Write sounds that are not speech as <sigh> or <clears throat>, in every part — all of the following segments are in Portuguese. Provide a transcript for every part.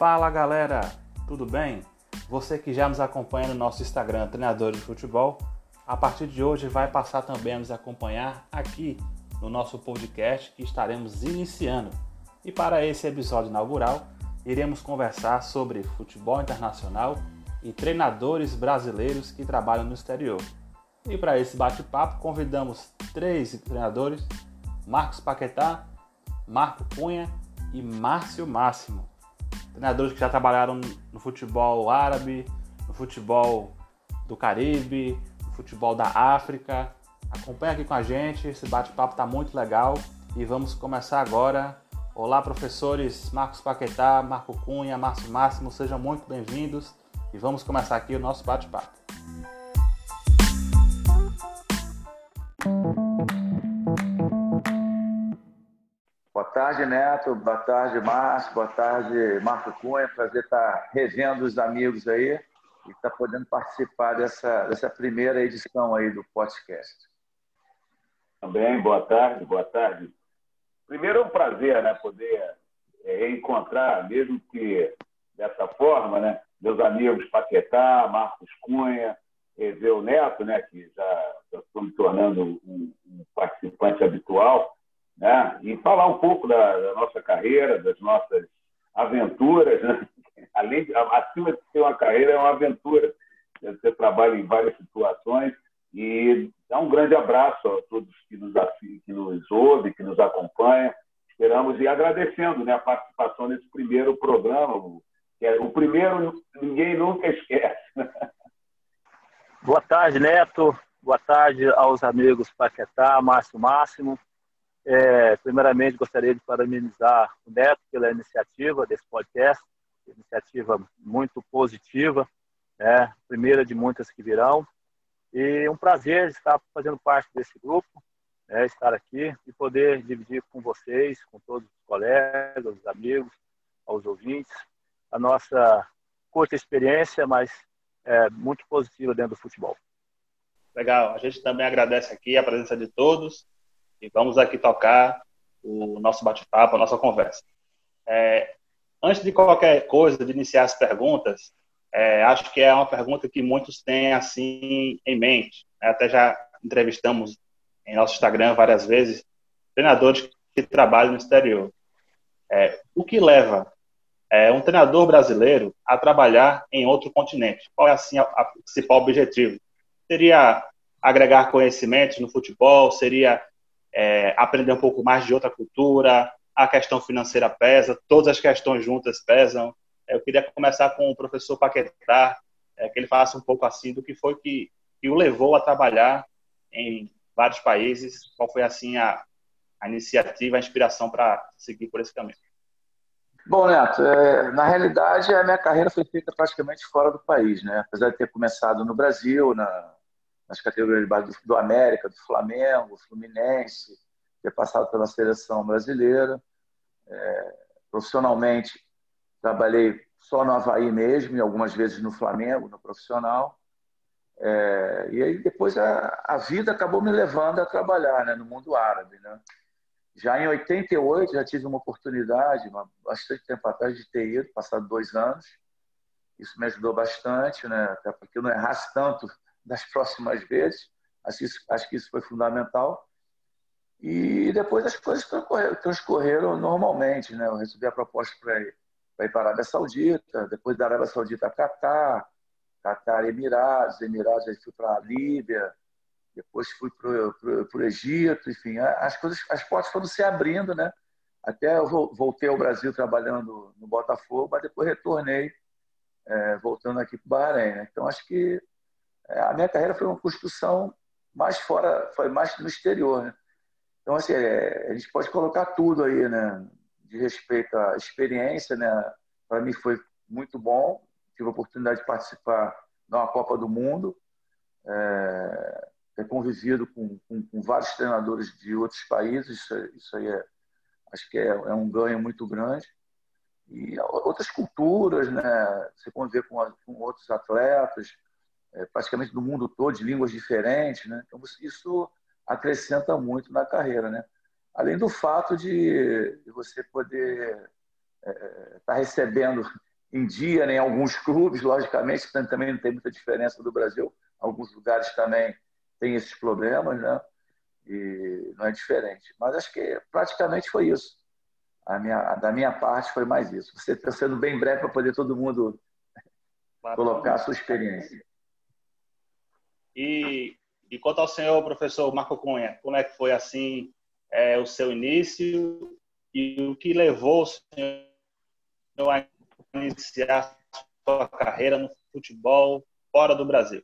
Fala galera, tudo bem? Você que já nos acompanha no nosso Instagram, Treinador de Futebol, a partir de hoje vai passar também a nos acompanhar aqui no nosso podcast que estaremos iniciando. E para esse episódio inaugural, iremos conversar sobre futebol internacional e treinadores brasileiros que trabalham no exterior. E para esse bate-papo, convidamos três treinadores: Marcos Paquetá, Marco Cunha e Márcio Máximo. Treinadores que já trabalharam no futebol árabe, no futebol do Caribe, no futebol da África. Acompanhe aqui com a gente, esse bate-papo está muito legal e vamos começar agora. Olá, professores Marcos Paquetá, Marco Cunha, Márcio Máximo, sejam muito bem-vindos e vamos começar aqui o nosso bate-papo. Boa tarde, Neto. Boa tarde, Márcio. Boa tarde, Marco Cunha. Prazer estar revendo os amigos aí e estar podendo participar dessa, dessa primeira edição aí do podcast. Também, boa tarde, boa tarde. Primeiro é um prazer, né, poder é, encontrar, mesmo que dessa forma, né, meus amigos Paquetá, Marcos Cunha, ver o Neto, né, que já, já estou me tornando um, um participante habitual né? e falar um pouco da, da nossa carreira, das nossas aventuras. Né? <laughs> Além de, acima de ser uma carreira, é uma aventura. Você trabalha em várias situações e dá um grande abraço a todos que nos, que nos ouvem, que nos acompanham. Esperamos e agradecendo né, a participação nesse primeiro programa. Que é, o primeiro ninguém nunca esquece. Boa tarde, Neto. Boa tarde aos amigos Paquetá, Márcio Máximo. É, primeiramente, gostaria de parabenizar o Neto pela iniciativa desse podcast, iniciativa muito positiva, né? primeira de muitas que virão. E um prazer estar fazendo parte desse grupo, né? estar aqui e poder dividir com vocês, com todos os colegas, os amigos, aos ouvintes, a nossa curta experiência, mas é, muito positiva dentro do futebol. Legal, a gente também agradece aqui a presença de todos e vamos aqui tocar o nosso bate-papo, a nossa conversa. É, antes de qualquer coisa, de iniciar as perguntas, é, acho que é uma pergunta que muitos têm assim em mente. Né? Até já entrevistamos em nosso Instagram várias vezes treinadores que trabalham no exterior. É, o que leva é, um treinador brasileiro a trabalhar em outro continente? Qual é assim a, a principal objetivo? Seria agregar conhecimentos no futebol? Seria é, aprender um pouco mais de outra cultura, a questão financeira pesa, todas as questões juntas pesam. É, eu queria começar com o professor Paquetá, é, que ele falasse um pouco assim do que foi que, que o levou a trabalhar em vários países, qual foi assim a, a iniciativa, a inspiração para seguir por esse caminho. Bom, Neto, é, na realidade a minha carreira foi feita praticamente fora do país, né? Apesar de ter começado no Brasil, na, nas categorias de base do, América, do Flamengo, Fluminense, ter passado pela seleção brasileira. É, profissionalmente, trabalhei só no Havaí mesmo e algumas vezes no Flamengo, no profissional. É, e aí depois a, a, vida acabou me levando a trabalhar né, no mundo árabe. Né? Já em 88, já tive uma oportunidade, uma, bastante tempo atrás, de ter ido, passado dois anos. Isso me ajudou bastante, né? até porque eu não errasse tanto das próximas vezes. Acho que, isso, acho que isso foi fundamental. E depois as coisas transcorreram, transcorreram normalmente. Né? Eu recebi a proposta para ir, ir para a Arábia Saudita, depois da Arábia Saudita, Catar, Catar, Emirados, Emirados, aí fui para a Líbia, depois fui para o Egito, enfim, as coisas, as portas foram se abrindo, né? Até eu voltei ao Brasil trabalhando no Botafogo, mas depois retornei, é, voltando aqui para o Bahrein. Né? Então, acho que a minha carreira foi uma construção mais fora, foi mais no exterior, né? Então, assim, é, a gente pode colocar tudo aí, né? De respeito à experiência, né? Para mim foi muito bom. Tive a oportunidade de participar de uma Copa do Mundo, é, ter convivido com, com, com, vários treinadores de outros países. Isso, isso aí é, acho que é, é um ganho muito grande e outras culturas, né? Você conviver com, com outros atletas, é, praticamente do mundo todo, de línguas diferentes, né? Então isso acrescenta muito na carreira, né? Além do fato de, de você poder estar é, tá recebendo em dia, né? em alguns clubes, logicamente, também não tem muita diferença do Brasil. Alguns lugares também têm esses problemas, né? E não é diferente. Mas acho que praticamente foi isso. A minha, da minha parte foi mais isso. Você está sendo bem breve para poder todo mundo colocar a sua experiência. E, e quanto ao senhor professor Marco Cunha, como é que foi assim é, o seu início e o que levou o senhor a iniciar sua carreira no futebol fora do Brasil?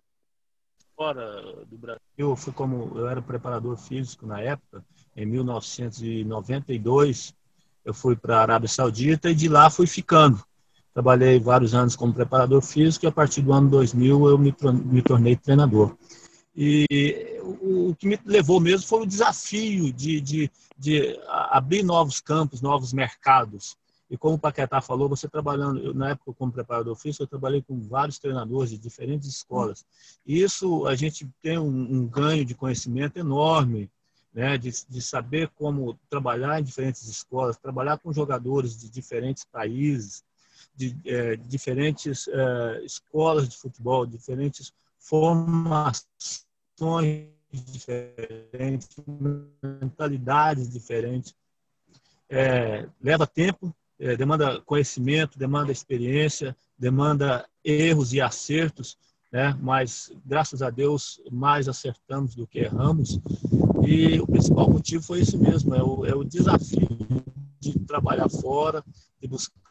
Fora do Brasil, eu fui como eu era preparador físico na época, em 1992, eu fui para a Arábia Saudita e de lá fui ficando. Trabalhei vários anos como preparador físico e a partir do ano 2000 eu me, me tornei treinador. E o, o, que me levou mesmo foi o desafio de, de, de abrir novos campos, novos mercados. E como o Paquetá falou, você trabalhando, eu, na época como preparador físico, eu trabalhei com vários treinadores de diferentes escolas. E isso a gente tem um, um ganho de conhecimento enorme, né? De, de, saber como trabalhar em diferentes escolas, trabalhar com jogadores de diferentes países, de, é, diferentes é, escolas de futebol, diferentes formações diferentes, mentalidades diferentes. É, leva tempo, é, demanda conhecimento, demanda experiência, demanda erros e acertos, né? mas graças a Deus mais acertamos do que erramos. E o principal motivo foi isso mesmo: é o, é o desafio de trabalhar fora, de buscar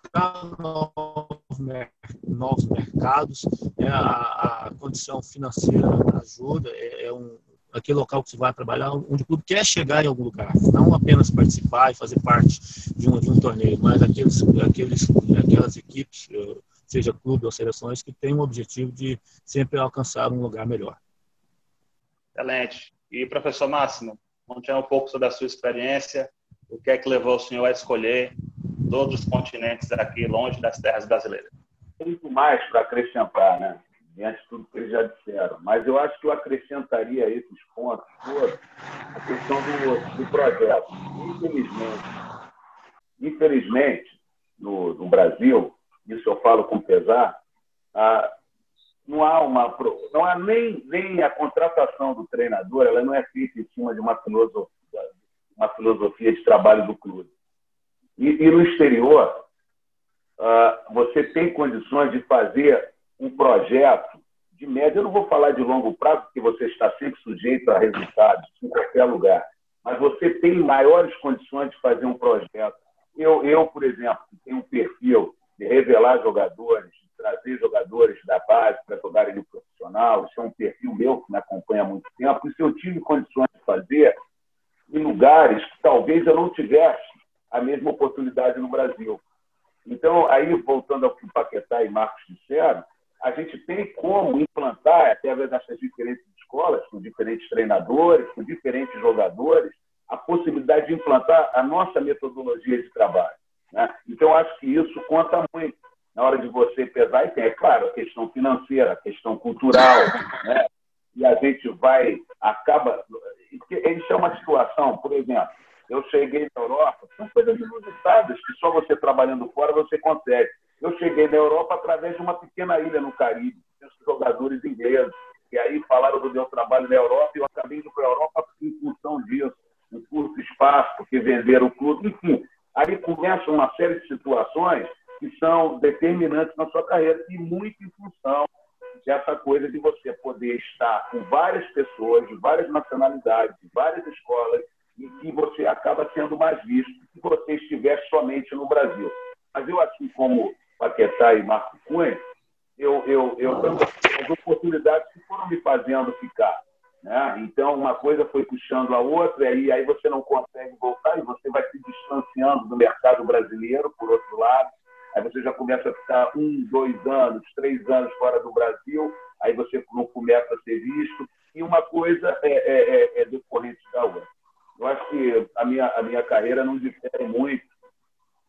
novos, mercados, é, a, a, condição financeira ajuda, é, é um, aquele local que você vai trabalhar, onde o clube quer chegar em algum lugar, não apenas participar e fazer parte de um, de um torneio, mas aqueles, aqueles, aquelas equipes, eh, seja clube ou seleções, que têm o objetivo de sempre alcançar um lugar melhor. Excelente. E, professor Máximo, conte um pouco sobre a sua experiência, o que é que levou o senhor a escolher todos os continentes aqui, longe das terras brasileiras? Muito mais para acrescentar, né? diante de tudo que eles já disseram. Mas eu acho que eu acrescentaria esses pontos todos a questão do, do projeto. Infelizmente, infelizmente no, no Brasil, isso eu falo com pesar, ah, não há uma não há nem, nem a contratação do treinador, ela não é feita em cima de uma filosofia, uma filosofia de trabalho do clube. E, e no exterior, uh, você tem condições de fazer um projeto de média. Eu não vou falar de longo prazo, porque você está sempre sujeito a resultados em qualquer lugar, mas você tem maiores condições de fazer um projeto. Eu, eu por exemplo, tenho um perfil de revelar jogadores, de trazer jogadores da base para jogarem no profissional. Isso é um perfil meu que me acompanha há muito tempo. Isso eu tive condições de fazer em lugares que talvez eu não tivesse a mesma oportunidade no Brasil. Então, aí, voltando ao que o Paquetá e Marcos disseram, a gente tem como implantar, através dessas diferentes escolas, com diferentes treinadores, com diferentes jogadores, a possibilidade de implantar a nossa metodologia de trabalho. Né? Então, acho que isso conta muito na hora de você pesar, e tem, é claro, a questão financeira, a questão cultural, né? e a gente vai, acaba. Isso é uma situação, por exemplo, eu cheguei na Europa, são coisas inusitadas que só você trabalhando fora você consegue. Eu cheguei na Europa através de uma pequena ilha no Caribe, com jogadores ingleses, e aí falaram do meu trabalho na Europa e eu acabei indo para a Europa em função disso, um curto espaço, porque venderam o clube, enfim. Aí começa uma série de situações que são determinantes na sua carreira e muito em função dessa coisa de você poder estar com várias pessoas de várias nacionalidades, de várias escolas, e que você acaba sendo mais visto se você estiver somente no Brasil. Mas eu, assim como Paquetá e Marco Cunha, eu, eu, eu as oportunidades que foram me fazendo ficar. Né? Então, uma coisa foi puxando a outra, e aí você não consegue voltar, e você vai se distanciando do mercado brasileiro, por outro lado. Aí você já começa a ficar um, dois anos, três anos fora do Brasil, aí você não começa a ser visto, e uma coisa é, é, é, é decorrente da outra. Eu acho que a minha, a minha carreira não difere muito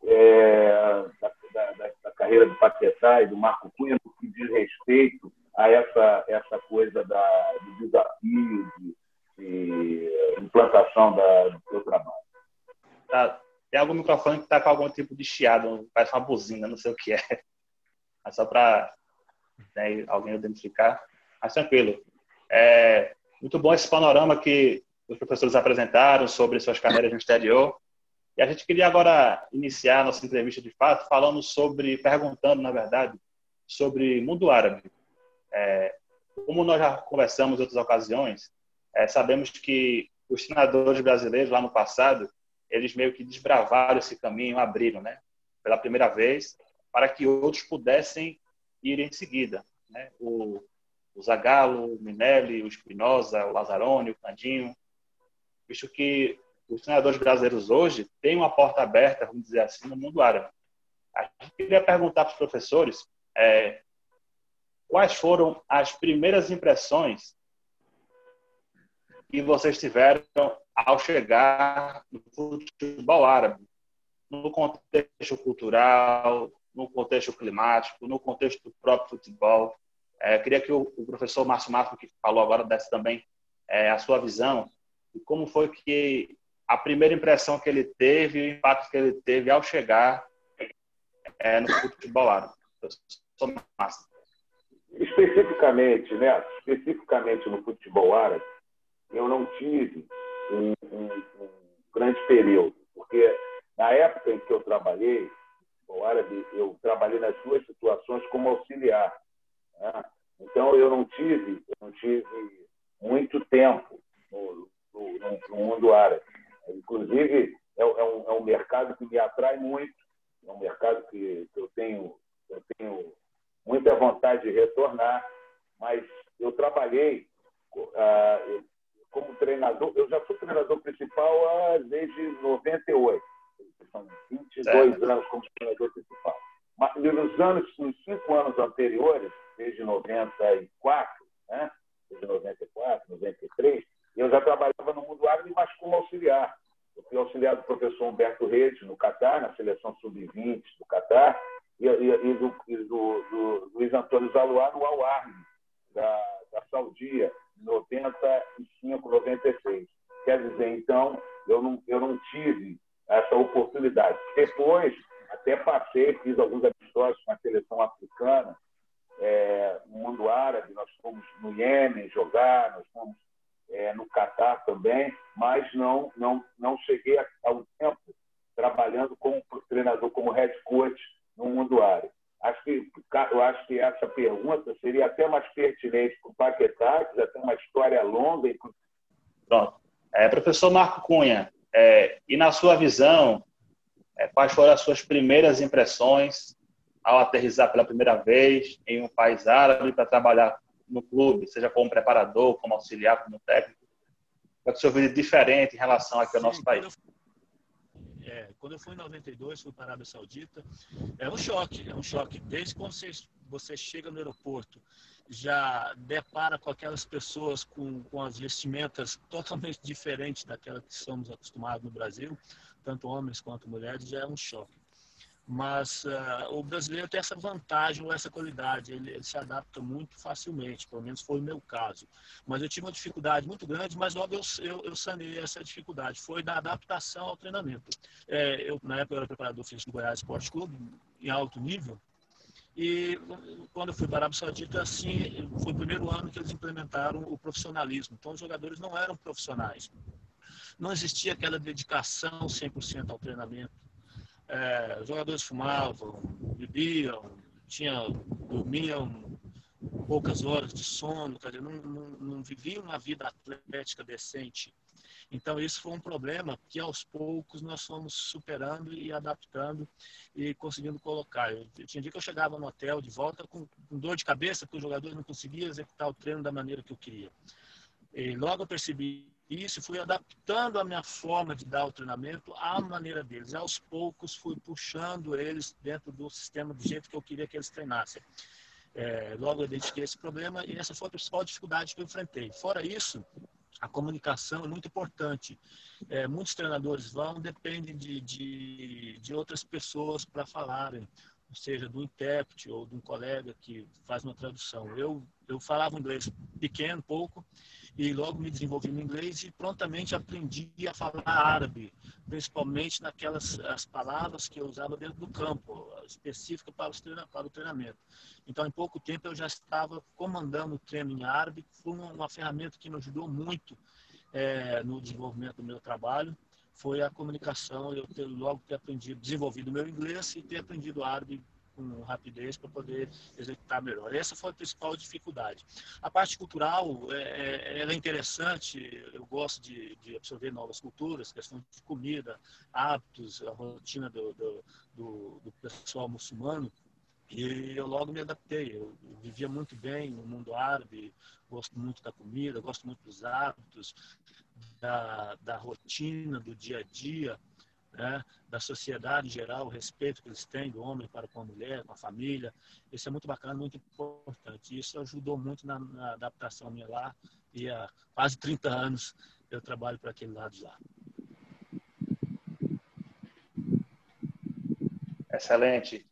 é, da, da, da, carreira do Paquetá e do Marco Cunha no que diz respeito a essa, essa coisa da, do desafio, de, de implantação da, do seu trabalho. Tá. Tem algum microfone que está com algum tipo de chiado, parece uma buzina, não sei o que é. mas só para né, alguém identificar. Mas tranquilo. É muito bom esse panorama que os professores apresentaram sobre suas carreiras no exterior. E a gente queria agora iniciar nossa entrevista de fato falando sobre, perguntando, na verdade, sobre mundo árabe. É, como nós já conversamos em outras ocasiões, é, sabemos que os treinadores brasileiros lá no passado, eles meio que desbravaram esse caminho, abriram, né? Pela primeira vez, para que outros pudessem ir em seguida. Né? O, o Zagallo, o Minelli, o Espinosa, o Lazzaroni, o Candinho, visto que os treinadores brasileiros hoje têm uma porta aberta, vamos dizer assim, no mundo árabe. A gente queria perguntar para os professores é, quais foram as primeiras impressões que vocês tiveram ao chegar no futebol árabe, no contexto cultural, no contexto climático, no contexto do próprio futebol. É, queria que o, o professor Márcio Márcio, que falou agora, desse também é, a sua visão e como foi que a primeira impressão que ele teve, o impacto que ele teve ao chegar é, no futebol árabe. Especificamente, né? Especificamente no futebol árabe, eu não tive um, um, um grande período, porque na época em que eu trabalhei, o árabe, eu trabalhei nas duas situações como auxiliar. Né? Então eu não tive, eu não tive muito tempo no, no, no mundo árabe. Inclusive é, é, um, é, um, mercado que me atrai muito, é um mercado que, que eu tenho eu tenho muita vontade de retornar, mas eu trabalhei uh, como treinador, eu já fui treinador principal uh, desde 98 são 22 anos como treinador principal. Mas nos anos, nos cinco anos anteriores, desde 94, né? desde 94, 93, eu já trabalhava no mundo árabe, mas como auxiliar. Eu fui auxiliar do professor Humberto Reis, no Catar, na seleção sub-20 do Catar, e, e, e, do, e do, do, Luiz Antônio Zaluar no Al da, da Saudia, em 95, 96. Quer dizer, então, eu não, eu não tive essa oportunidade. Depois, até passei, fiz alguns amistosos com a seleção africana, é, no mundo árabe, nós fomos no Iêmen jogar, nós fomos é, no Catar também, mas não, não, não cheguei ao tempo trabalhando como treinador, como head coach no mundo árabe. Acho que, eu acho que essa pergunta seria até mais pertinente para o Paquetá, que já tem uma história longa. E... Pronto. É, professor Marco Cunha, é, e na sua visão, é, quais foram as suas primeiras impressões ao aterrizar pela primeira vez em um país árabe para trabalhar no clube, seja como preparador, como auxiliar, como técnico? O que o senhor viu de diferente em relação aqui ao Sim, nosso país? É, quando eu fui em 92, fui para a Arábia Saudita, é um choque, é um choque. Desde quando você, você chega no aeroporto já depara com aquelas pessoas com, com as vestimentas <laughs> totalmente diferentes daquela que somos acostumados no Brasil, tanto homens quanto mulheres, já é um choque. Mas uh, o brasileiro tem essa vantagem ou essa qualidade, ele, ele, se adapta muito facilmente, pelo menos foi o meu caso. Mas eu tive uma dificuldade muito grande, mas logo eu, eu, eu sanei essa dificuldade, foi da adaptação ao treinamento. É, eu, na época, eu era preparador físico do Goiás Esporte Clube, em alto nível, e quando eu fui para a Arábia Saudita, assim, foi o primeiro ano que eles implementaram o profissionalismo. Então, os jogadores não eram profissionais. Não existia aquela dedicação 100% ao treinamento. É, os jogadores fumavam, bebiam, tinham, dormiam poucas horas de sono, dizer, não, não, não viviam uma vida atlética decente. Então, isso foi um problema que aos poucos nós fomos superando e adaptando e conseguindo colocar. Eu, eu tinha dia que eu chegava no hotel de volta com, com dor de cabeça, porque o jogador não conseguia executar o treino da maneira que eu queria. E logo eu percebi isso, fui adaptando a minha forma de dar o treinamento à maneira deles. E aos poucos fui puxando eles dentro do sistema do jeito que eu queria que eles treinassem. É, logo eu identifiquei esse problema e essa foi a principal dificuldade que eu enfrentei. Fora isso, a comunicação é muito importante. É, muitos treinadores vão, dependem de, de, de outras pessoas para falarem, ou seja, do intérprete ou de um colega que faz uma tradução. Eu, eu falava inglês pequeno, pouco, e logo me desenvolvi no inglês e prontamente aprendi a falar árabe, principalmente naquelas as palavras que eu usava dentro do campo. específica para, para o treinamento. Então, em pouco tempo, eu já estava comandando o treino em árabe, foi uma, uma ferramenta que me ajudou muito é, no desenvolvimento do meu trabalho, foi a comunicação, eu ter, logo ter aprendido, desenvolvido meu inglês e ter aprendido árabe com rapidez para poder executar melhor. Essa foi a principal dificuldade. A parte cultural é, é, é interessante, eu gosto de, de, absorver novas culturas, questão de comida, hábitos, a rotina do, do, do, do pessoal muçulmano. E eu logo me adaptei. Eu vivia muito bem no mundo árabe, gosto muito da comida, gosto muito dos hábitos, da, da rotina, do dia a dia né, da sociedade em geral, o respeito que eles têm do homem para com a mulher, com a família. Isso é muito bacana, muito importante. Isso ajudou muito na, na adaptação minha lá. E há quase 30 anos eu trabalho para aquele lado de lá. Excelente.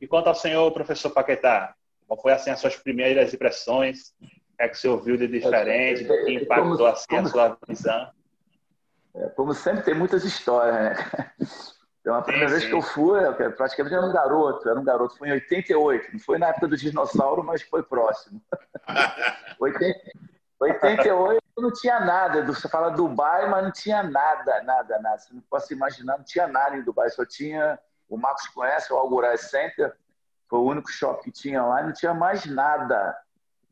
E quanto ao senhor, professor Paquetá, qual foi assim as suas primeiras impressões? O que é que você ouviu de diferente? O que impactou assim a sua visão? É, como sempre, tem muitas histórias, né? Então, a primeira sim, vez sim. que eu fui, eu praticamente era um garoto, era um garoto, foi em 88, não foi na época do dinossauro, mas foi próximo. <laughs> 88 não tinha nada, você fala Dubai, mas não tinha nada, nada, nada. Você não pode imaginar, não tinha nada em Dubai, só tinha, o Marcos conhece, o Algoraj Center, foi o único shopping que tinha lá, não tinha mais nada.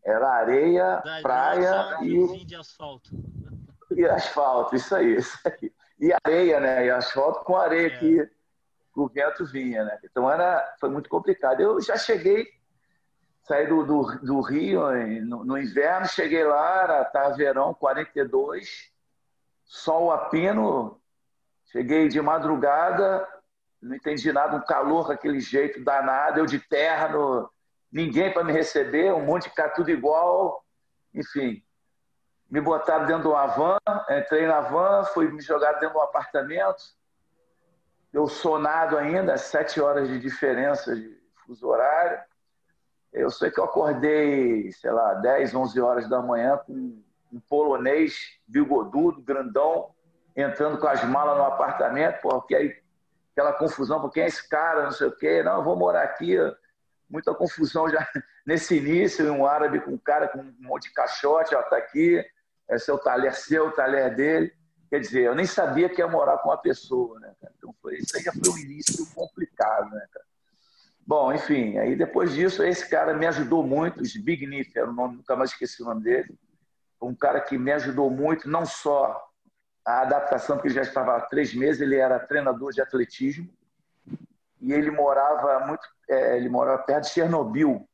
Era areia, praia e... de asfalto. E asfalto, isso aí, isso aí. E areia, né? E asfalto com areia é. que o vento vinha, né? Então era, foi muito complicado. Eu já cheguei, saí do, do, do Rio no, no, inverno, cheguei lá, era, tá verão, 42, sol a pino, cheguei de madrugada, não entendi nada, um calor daquele jeito danado, eu de terno, ninguém para me receber, um monte de cara tudo igual, enfim me botaram dentro de uma van, entrei na van, fui me jogar dentro de um apartamento. Eu sonado ainda, sete horas de diferença de fuso horário. Eu sei que eu acordei, sei lá, 10, 11 horas da manhã com um polonês bigodudo, grandão, entrando com as malas no apartamento, porque aí aquela confusão, porque quem é esse cara, não sei o quê, não, eu vou morar aqui, muita confusão já <laughs> nesse início, um árabe com um cara com um monte de caixote, ó, tá aqui, é seu talher seu, talher dele. Quer dizer, eu nem sabia que ia morar com uma pessoa, né, cara? Então foi, isso aí já foi um início complicado, né, cara? Bom, enfim, aí depois disso, esse cara me ajudou muito, Zbigniew era o nome, nunca mais esqueci o nome dele. Um cara que me ajudou muito, não só a adaptação, porque já estava há três meses, ele era treinador de atletismo, e ele morava muito, é, ele morava perto de Chernobyl,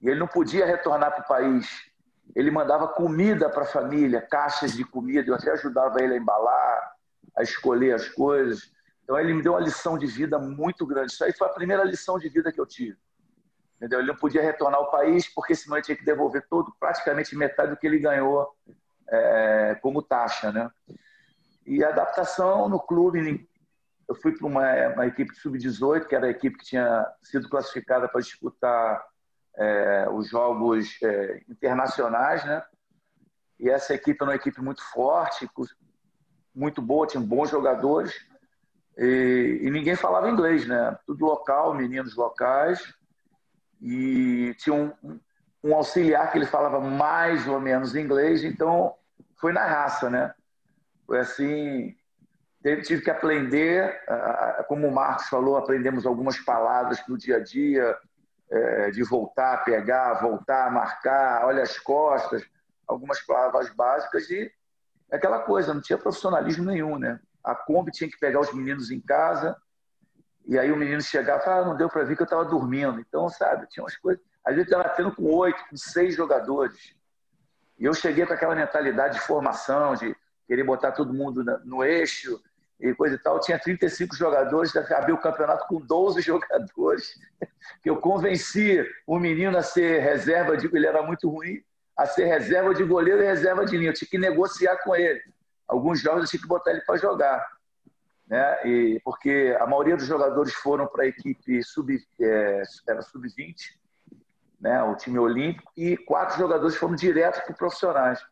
e ele não podia retornar para o país ele mandava comida para a família, caixas de comida, eu até ajudava ele a embalar, a escolher as coisas. Então ele me deu uma lição de vida muito grande. Isso aí foi a primeira lição de vida que eu tive. Entendeu? Ele não podia retornar ao país porque senão ele tinha que devolver todo, praticamente metade do que ele ganhou é, como taxa, né? E a adaptação no clube, eu fui para uma, uma equipe sub-18, que era a equipe que tinha sido classificada para disputar é, os jogos é, internacionais, né? E essa equipe é uma equipe muito forte, muito boa, tinha bons jogadores e, e ninguém falava inglês, né? Tudo local, meninos locais e tinha um, um auxiliar que ele falava mais ou menos inglês, então foi na raça, né? Foi assim, tive que aprender, como o Marcos falou, aprendemos algumas palavras no dia a dia, é, de voltar, pegar, voltar, marcar, olha as costas, algumas palavras básicas e aquela coisa, não tinha profissionalismo nenhum, né? A Kombi tinha que pegar os meninos em casa e aí o menino chegava e falava, ah, não deu para ver que eu estava dormindo. Então, sabe, tinha umas coisas... Às vezes estava tendo com oito, com seis jogadores. E eu cheguei com aquela mentalidade de formação, de querer botar todo mundo no eixo, e coisa e tal, tinha 35 jogadores, acabei o campeonato com 12 <laughs> jogadores, que eu convenci o menino a ser reserva, de, ele era muito ruim, a ser reserva de goleiro e reserva de linha. Eu tinha que negociar com ele. Alguns jogos eu tinha que botar ele para jogar. Né? E, porque a maioria dos jogadores foram para a equipe sub, é, era sub-20, né? o time olímpico, e quatro jogadores foram direto para profissionais.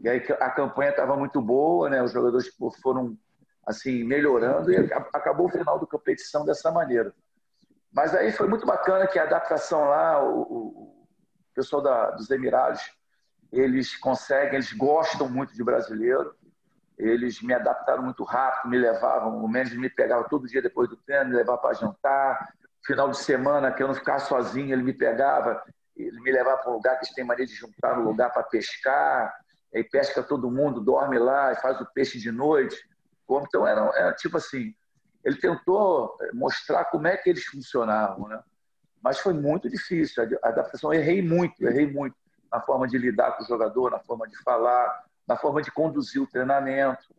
E aí a campanha estava muito boa, né? os jogadores foram assim, melhorando e acabou o final da competição dessa maneira. Mas aí foi muito bacana que a adaptação lá, o, o pessoal da, dos Emirados, eles conseguem, eles gostam muito de brasileiro, eles me adaptaram muito rápido, me levavam, o menos me pegava todo dia depois do treino, me levava para jantar, final de semana que eu não ficava sozinho, ele me pegava, ele me levava para um lugar que eles têm maneira de juntar no lugar para pescar, aí pesca todo mundo, dorme lá faz o peixe de noite. Então era, era tipo assim, ele tentou eh, mostrar como é que eles funcionavam, né? Mas foi muito difícil a adaptação. Eu errei muito, errei muito na forma de lidar com o jogador, na forma de falar, na forma de conduzir o treinamento,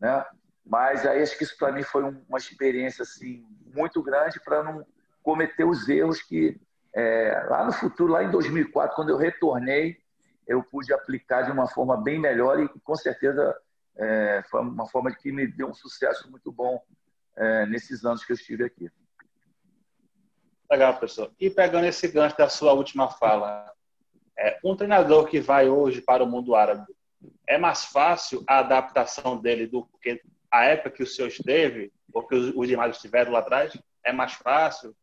né? Mas aí acho que isso para mim foi uma experiência assim muito grande para não cometer os erros que é, lá no futuro, lá em 2004, quando eu retornei, eu pude aplicar de uma forma bem melhor e com certeza é, foi uma forma que me deu um sucesso muito bom é, nesses anos que eu estive aqui. Legal, professor. E pegando esse gancho da sua última fala, é, um treinador que vai hoje para o mundo árabe, é mais fácil a adaptação dele do que a época que o senhor esteve, ou que os demais estiveram lá atrás? É mais fácil?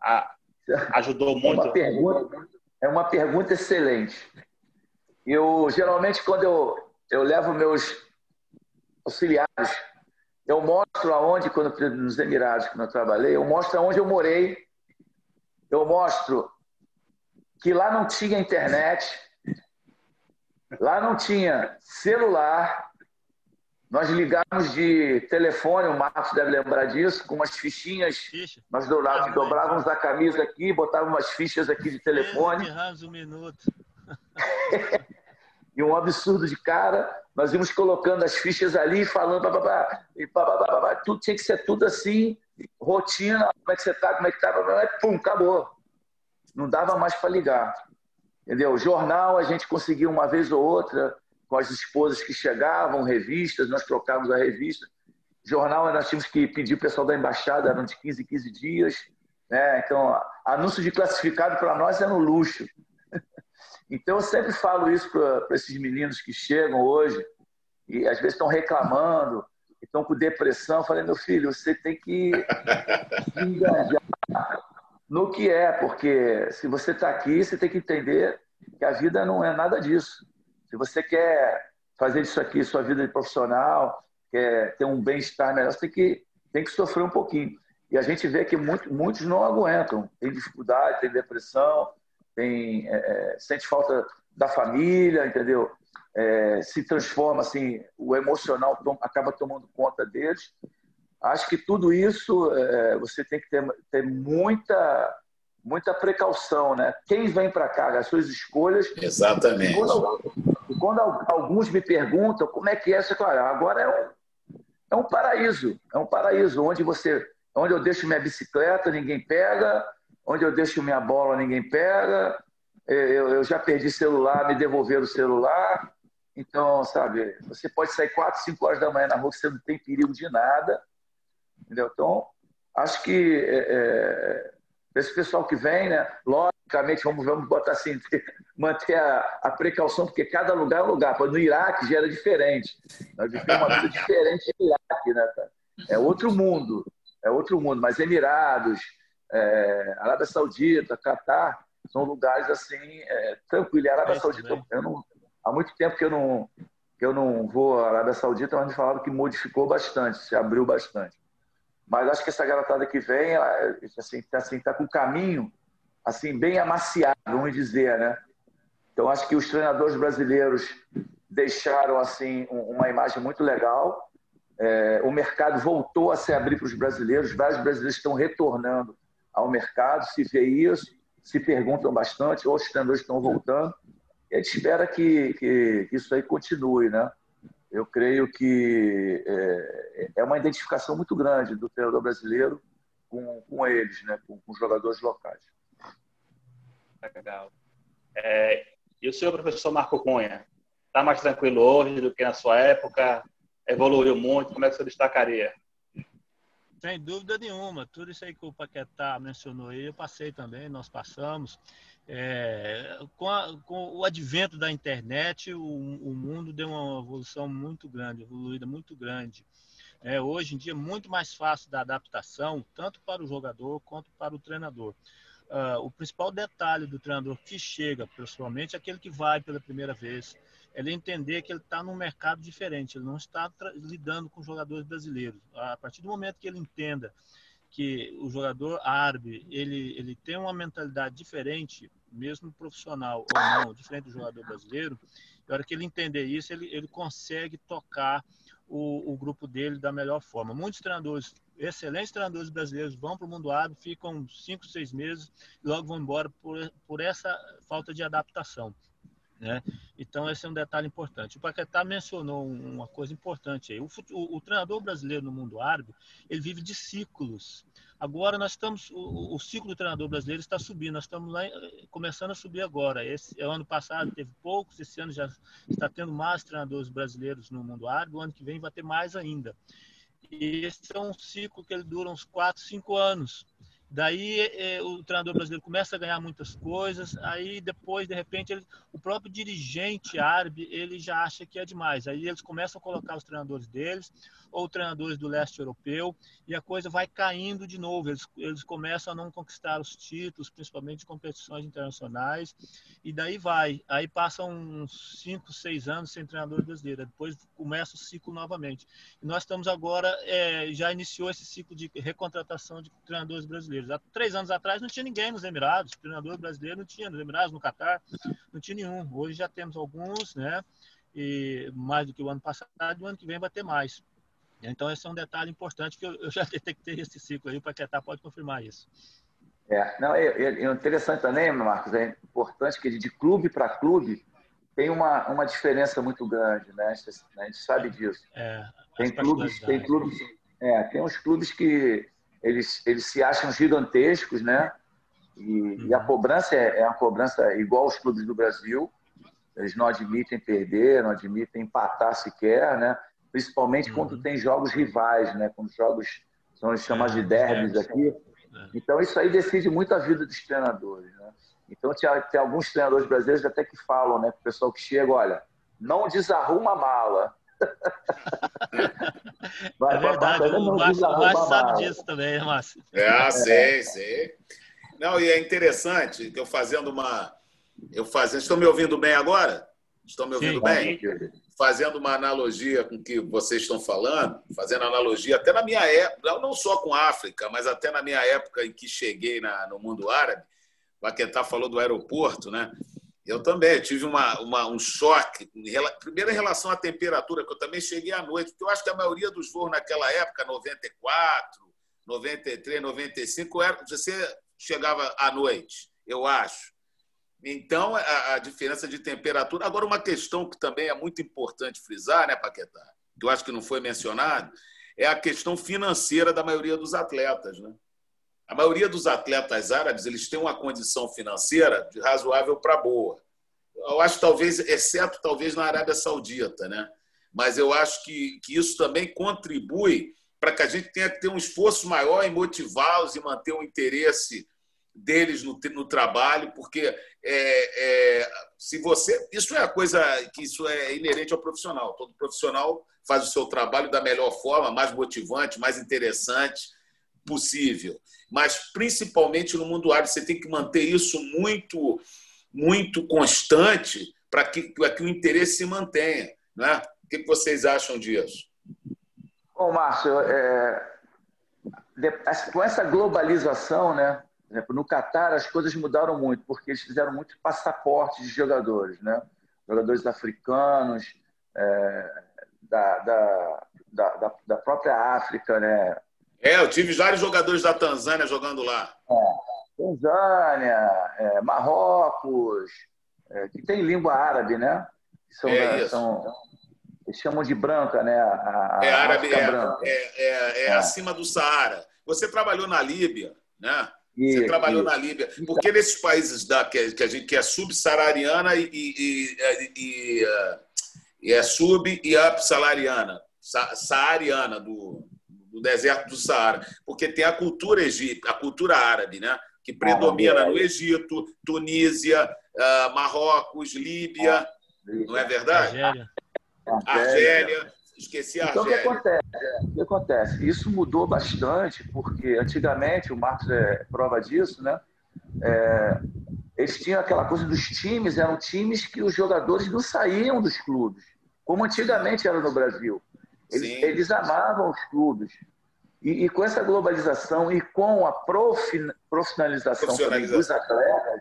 A, ajudou muito? É uma, pergunta, é uma pergunta excelente. Eu, geralmente, quando eu, eu levo meus auxiliares, eu mostro aonde, quando nos Emirados, quando eu trabalhei, eu mostro aonde eu morei, eu mostro que lá não tinha internet, lá não tinha celular, nós ligávamos de telefone, o Marcos deve lembrar disso, com umas fichinhas. Ficha. Nós dobrávamos, dobrávamos a camisa aqui, botávamos umas fichas aqui de telefone. um minuto. <laughs> e um absurdo de cara. Nós íamos colocando as fichas ali, falando, bababá, e bababá, tudo tinha que ser tudo assim, rotina, como é que você tá, como é que tá, bababá, pum, acabou. Não dava mais para ligar. Entendeu? Jornal a gente conseguia uma vez ou outra, com as esposas que chegavam, revistas, nós trocávamos a revista. Jornal, nós tínhamos que pedir o pessoal da embaixada, eram de 15 em 15 dias. Né? Então, anúncio de classificado para nós era um luxo. Então, eu sempre falo isso para esses meninos que chegam hoje e às vezes estão reclamando, estão com depressão. Eu falei, meu filho, você tem que se engajar no que é, porque se você está aqui, você tem que entender que a vida não é nada disso. Se você quer fazer isso aqui, sua vida de profissional, quer ter um bem-estar melhor, você tem que, tem que sofrer um pouquinho. E a gente vê que muito, muitos não aguentam, tem dificuldade, tem depressão, tem, é, é, sente falta da família, entendeu? É, se transforma assim, o emocional tom, acaba tomando conta deles. Acho que tudo isso é, você tem que ter, ter muita muita precaução, né? Quem vem para cá, as suas escolhas. Exatamente. Quando, quando, alguns me perguntam como é que é essa claro, agora é um, é um paraíso, é um paraíso onde você, onde eu deixo minha bicicleta, ninguém pega, onde eu deixo minha bola, ninguém pega. Eu, eu já perdi celular, me devolveram o celular. Então, sabe, você pode sair 4, 5 horas da manhã na rua, você não tem perigo de nada. Entendeu? Então, acho que é, é esse pessoal que vem, né? Logicamente, vamos, vamos botar assim, <laughs> manter a, a precaução, porque cada lugar é um lugar. No Iraque já era diferente. Nós vivemos uma vida diferente no Iraque, né? É outro mundo, é outro mundo. Mas Emirados, é, Arábia Saudita, Catar, são lugares assim, é, tranquilos. A Arábia Saudita, eu não, há muito tempo que eu não, que eu não vou à Arábia Saudita, mas me falaram que modificou bastante, se abriu bastante. Mas acho que essa garotada que vem, assim, tá, assim, tá com o caminho assim bem amaciado, vamos dizer, né? Então acho que os treinadores brasileiros deixaram assim uma imagem muito legal. É, o mercado voltou a se abrir para os brasileiros. Vários brasileiros estão retornando ao mercado, se vê isso, se perguntam bastante. Outros treinadores estão voltando. E a gente espera que, que isso aí continue, né? eu creio que é, é, uma identificação muito grande do treinador brasileiro com, com eles, né, com, com os jogadores locais. Legal. É, e o senhor professor Marco Cunha, está mais tranquilo hoje do que na sua época? Evoluiu muito? Como é que você destacaria? Sem dúvida nenhuma. Tudo isso aí que o Paquetá mencionou aí, eu passei também, nós passamos. É, com, a, com, o advento da internet, o, o, mundo deu uma evolução muito grande, evoluída muito grande. É, hoje em dia, muito mais fácil da adaptação, tanto para o jogador quanto para o treinador. Uh, o principal detalhe do treinador que chega, pessoalmente, é aquele que vai pela primeira vez. Ele entender que ele está num mercado diferente, ele não está lidando com jogadores brasileiros. A partir do momento que ele entenda que o jogador árabe ele, ele tem uma mentalidade diferente, mesmo profissional ou não, diferente do jogador brasileiro, na hora que ele entender isso, ele, ele consegue tocar o, o grupo dele da melhor forma. Muitos treinadores, excelentes treinadores brasileiros, vão para o mundo árabe, ficam cinco, seis meses e logo vão embora por, por essa falta de adaptação. Né? Então, esse é um detalhe importante. O Paquetá mencionou uma coisa importante aí. O, o, o, treinador brasileiro no mundo árabe, ele vive de ciclos. Agora, nós estamos, o, o, ciclo do treinador brasileiro está subindo. Nós estamos lá, começando a subir agora. Esse ano passado teve poucos, esse ano já está tendo mais treinadores brasileiros no mundo árabe. O ano que vem vai ter mais ainda. E esse é um ciclo que ele dura uns 4, 5 anos. Daí é, o treinador brasileiro começa a ganhar muitas coisas, aí depois, de repente, ele, o próprio dirigente árabe, ele já acha que é demais. Aí eles começam a colocar os treinadores deles, ou treinadores do leste europeu, e a coisa vai caindo de novo. Eles, eles começam a não conquistar os títulos, principalmente de competições internacionais, e daí vai. Aí passam uns 5, 6 anos sem treinador brasileiro, depois começa o ciclo novamente. E nós estamos agora, é, já iniciou esse ciclo de recontratação de treinadores brasileiros. Há três anos atrás não tinha ninguém nos Emirados, treinador brasileiro não tinha nos Emirados, no Catar, não tinha nenhum. Hoje já temos alguns, né? E mais do que o ano passado, e o ano que vem vai ter mais. Então, esse é um detalhe importante que eu, eu já <laughs> detectei esse ciclo aí, o Paquetá pode confirmar isso. É, não, é, é, é interessante também, Marcos, é importante que de clube para clube tem uma, uma diferença muito grande, né? A gente, a gente sabe disso. É, tem clubes, tem clubes, é, tem uns clubes que eles, eles se acham gigantescos, né? E, e a uhum. cobrança é, é uma cobrança igual aos clubes do Brasil. Eles não admitem perder, não admitem empatar sequer, né? principalmente uhum. quando tem jogos rivais, né? Quando jogos são chamados de é, derbys aqui. É. Então isso aí decide muito a vida dos treinadores, né? Então tem, tem alguns treinadores brasileiros até que falam, né, para o pessoal que chega, olha, não desarruma a mala. Vai, é verdade, o Márcio, sabe disso também, né, Márcio? É, sei, sei. Não, e é interessante que eu fazendo uma. Eu fazendo. Estão me ouvindo bem agora? Estão me ouvindo Sim, bem? fazendo uma analogia com o que vocês estão falando, fazendo analogia até na minha época, não só com a África, mas até na minha época em que cheguei na, no mundo árabe, o Paquetá falou do aeroporto, né? Eu também tive uma, uma, um choque, primeiro em relação à temperatura, que eu também cheguei à noite, porque eu acho que a maioria dos voos naquela época, 94, 93, 95, era, você chegava à noite, eu acho. Então, a, a, diferença de temperatura. Agora, uma questão que também é muito importante frisar, né, Paquetá? Que eu acho que não foi mencionado, é a questão financeira da maioria dos atletas, né? A maioria dos atletas árabes eles têm uma condição financeira de razoável para boa. Eu acho talvez, exceto talvez na Arábia Saudita, né? Mas eu acho que, que isso também contribui para que a gente tenha que ter um esforço maior em motivá-los e manter o interesse deles no, no trabalho, porque é, é, se você. Isso é a coisa que isso é inerente ao profissional. Todo profissional faz o seu trabalho da melhor forma, mais motivante, mais interessante possível. Mas principalmente no mundo árabe, você tem que manter isso muito, muito constante para que, que o interesse se mantenha. Né? O que vocês acham disso? Bom, Márcio, é, com essa globalização, né, por exemplo, no Catar as coisas mudaram muito, porque eles fizeram muito passaporte de jogadores, né? Jogadores africanos, é, da, da, da, da, própria África, né? É, eu tive vários jogadores da Tanzânia jogando lá. É, Tanzânia, é, Marrocos, é, que tem língua árabe, né? São, é isso. São, eles chamam de branca, né? A, a é árabe, é, é, é, acima do Saara. Você trabalhou na Líbia, né? Você trabalhou na Líbia. Porque nesses países da, que, que a gente que é subsaariana e, e, e, e, é sub e up-salariana, saariana do, do deserto do Saara, porque tem a cultura egípcia, a cultura árabe, né? que predomina no Egito, Tunísia, uh, Marrocos, Líbia, não é verdade? Argélia. Argélia. Esqueci a Então, o que acontece? O que acontece? Isso mudou bastante, porque antigamente, o Marcos é prova disso, né? É, eles tinham aquela coisa dos times, eram times que os jogadores não saíam dos clubes, como antigamente era no Brasil. Eles, eles amavam os clubes. E, e, com essa globalização e com a profissionalização também dos atletas,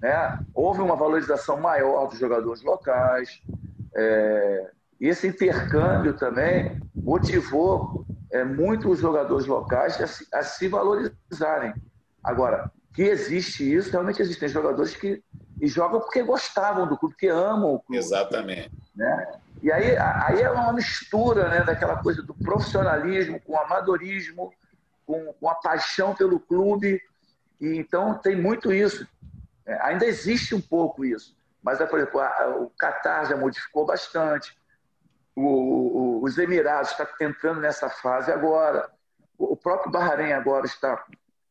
né, houve uma valorização maior dos jogadores locais. É, e esse intercâmbio também motivou é, muito os jogadores locais a se, a se, valorizarem. Agora, que existe isso, realmente existem jogadores que jogam porque gostavam do clube, porque amam o clube. Exatamente. Né? E aí, aí é uma mistura né, daquela coisa do profissionalismo com o amadorismo, com, com a paixão pelo clube. E, então, tem muito isso. É, ainda existe um pouco isso. Mas, por exemplo, a, o Qatar já modificou bastante o, o, os Emirados está entrando nessa fase agora. O próprio Bahrein agora está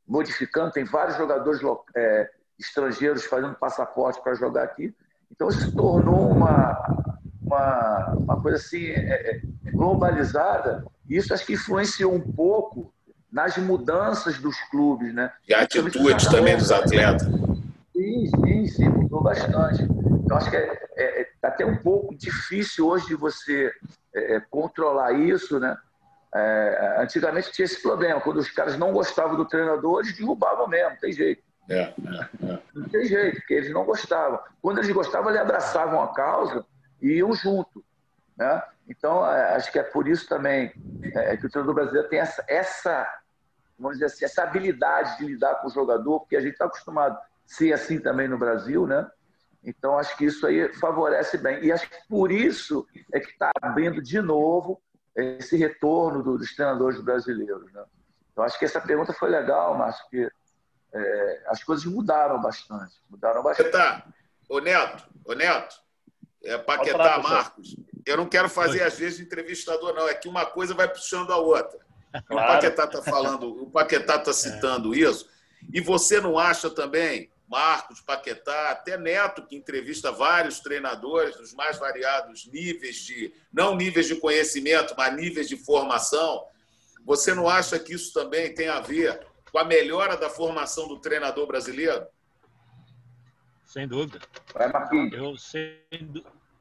modificando, tem vários jogadores é, estrangeiros fazendo passaporte para jogar aqui. Então, isso se tornou uma, uma, uma coisa assim é, é, globalizada. E isso acho que influenciou um pouco nas mudanças dos clubes. Né? E a atitude também dos atletas. Sim, sim, sim, mudou bastante. Então, acho que é, é, é até um pouco difícil hoje de você é, é, controlar isso, né? É, antigamente tinha esse problema, quando os caras não gostavam do treinador, eles derrubavam mesmo, não tem jeito. É, é, é. Não tem jeito, porque eles não gostavam. Quando eles gostavam, eles abraçavam a causa e iam junto. Né? Então, acho que é por isso também que o treinador brasileiro tem essa, essa, vamos dizer assim, essa habilidade de lidar com o jogador, porque a gente está acostumado a ser assim também no Brasil, né? Então, acho que isso aí favorece bem. E acho que por isso é que está abrindo de novo esse retorno dos treinadores brasileiros. Né? Então, acho que essa pergunta foi legal, Márcio, porque é, as coisas mudaram bastante. Mudaram bastante. Tá. Neto, ô, Neto, é, Paquetá, Marcos, eu não quero fazer, às vezes, entrevistador, não. É que uma coisa vai puxando a outra. <laughs> Claro. O Paquetá está falando, o Paquetá está citando é. isso. E você não acha também Marcos, Paquetá, até Neto, que entrevista vários treinadores nos mais variados níveis de, não níveis de conhecimento, mas níveis de formação. Você não acha que isso também tem a ver com a melhora da formação do treinador brasileiro? Sem dúvida. Eu, sem,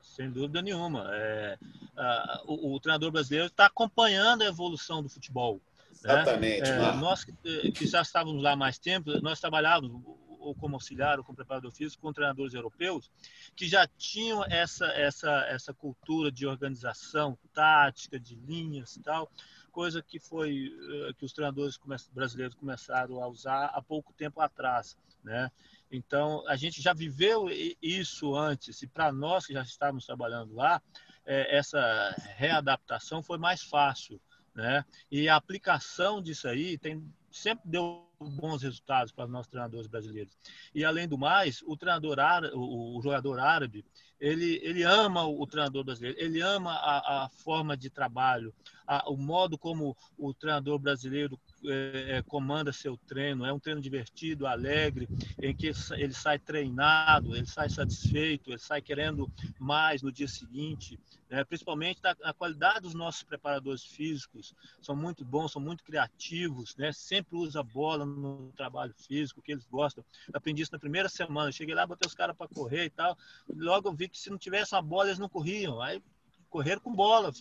sem dúvida nenhuma. É, a, o, o, treinador brasileiro está acompanhando a evolução do futebol. Né? Exatamente. Né? É, nós que, que, já estávamos lá mais tempo, nós trabalhávamos, ou como auxiliar ou como preparador físico com treinadores europeus que já tinham essa essa essa cultura de organização tática de linhas e tal coisa que foi eh, que os treinadores brasileiros começaram a usar há pouco tempo atrás né então a gente já viveu isso antes e para nós que já estávamos trabalhando lá eh, essa readaptação foi mais fácil né? E a aplicação disso aí tem sempre deu bons resultados para os nossos treinadores brasileiros. E além do mais, o treinador árabe, o jogador árabe, ele, ele ama o, treinador brasileiro, ele ama a, a forma de trabalho, a, o modo como o treinador brasileiro é, é, comanda seu treino. É um treino divertido, alegre, em que ele sai treinado, ele sai satisfeito, ele sai querendo mais no dia seguinte. Né? Principalmente a, a qualidade dos nossos preparadores físicos são muito bons, são muito criativos, né? Sempre usa bola no trabalho físico que eles gostam. Aprendi isso na primeira semana. Cheguei lá, botei os caras para correr e tal. Logo eu vi que se não tivesse uma bola eles não corriam. Aí correram com bola,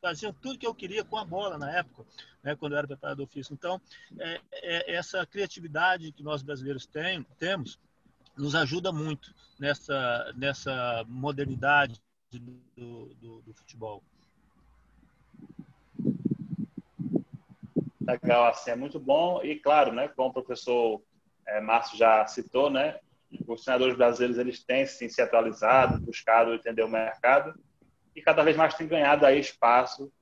faziam tudo que eu queria com a bola na época, né, quando eu era preparador físico. Então, é, é, essa criatividade que nós brasileiros tem, temos nos ajuda muito nessa, nessa modernidade do, do, do futebol. Legal, assim, é muito bom. E, claro, né, como o professor é, Márcio já citou, né, os treinadores brasileiros eles têm sim, se atualizado, buscado entender o mercado e cada vez mais tem ganhado aí espaço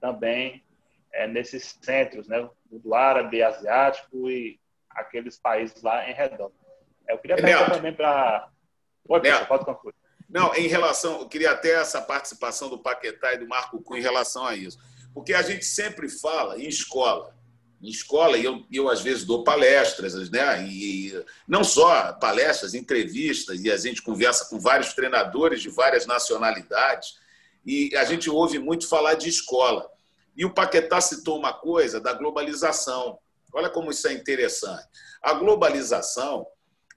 também é, nesses centros, né, do árabe, asiático e aqueles países lá em redor. Eu queria perguntar também para... Oi, pessoal, pode concluir. Não, em relação, eu queria até essa participação do Paquetá e do Marco Cunha em relação a isso. Porque a gente sempre fala em escola, em escola, e eu, eu às vezes dou palestras, né? E não só palestras, entrevistas, e a gente conversa com vários treinadores de várias nacionalidades, e a gente ouve muito falar de escola. E o Paquetá citou uma coisa da globalização. Olha como isso é interessante. A globalização,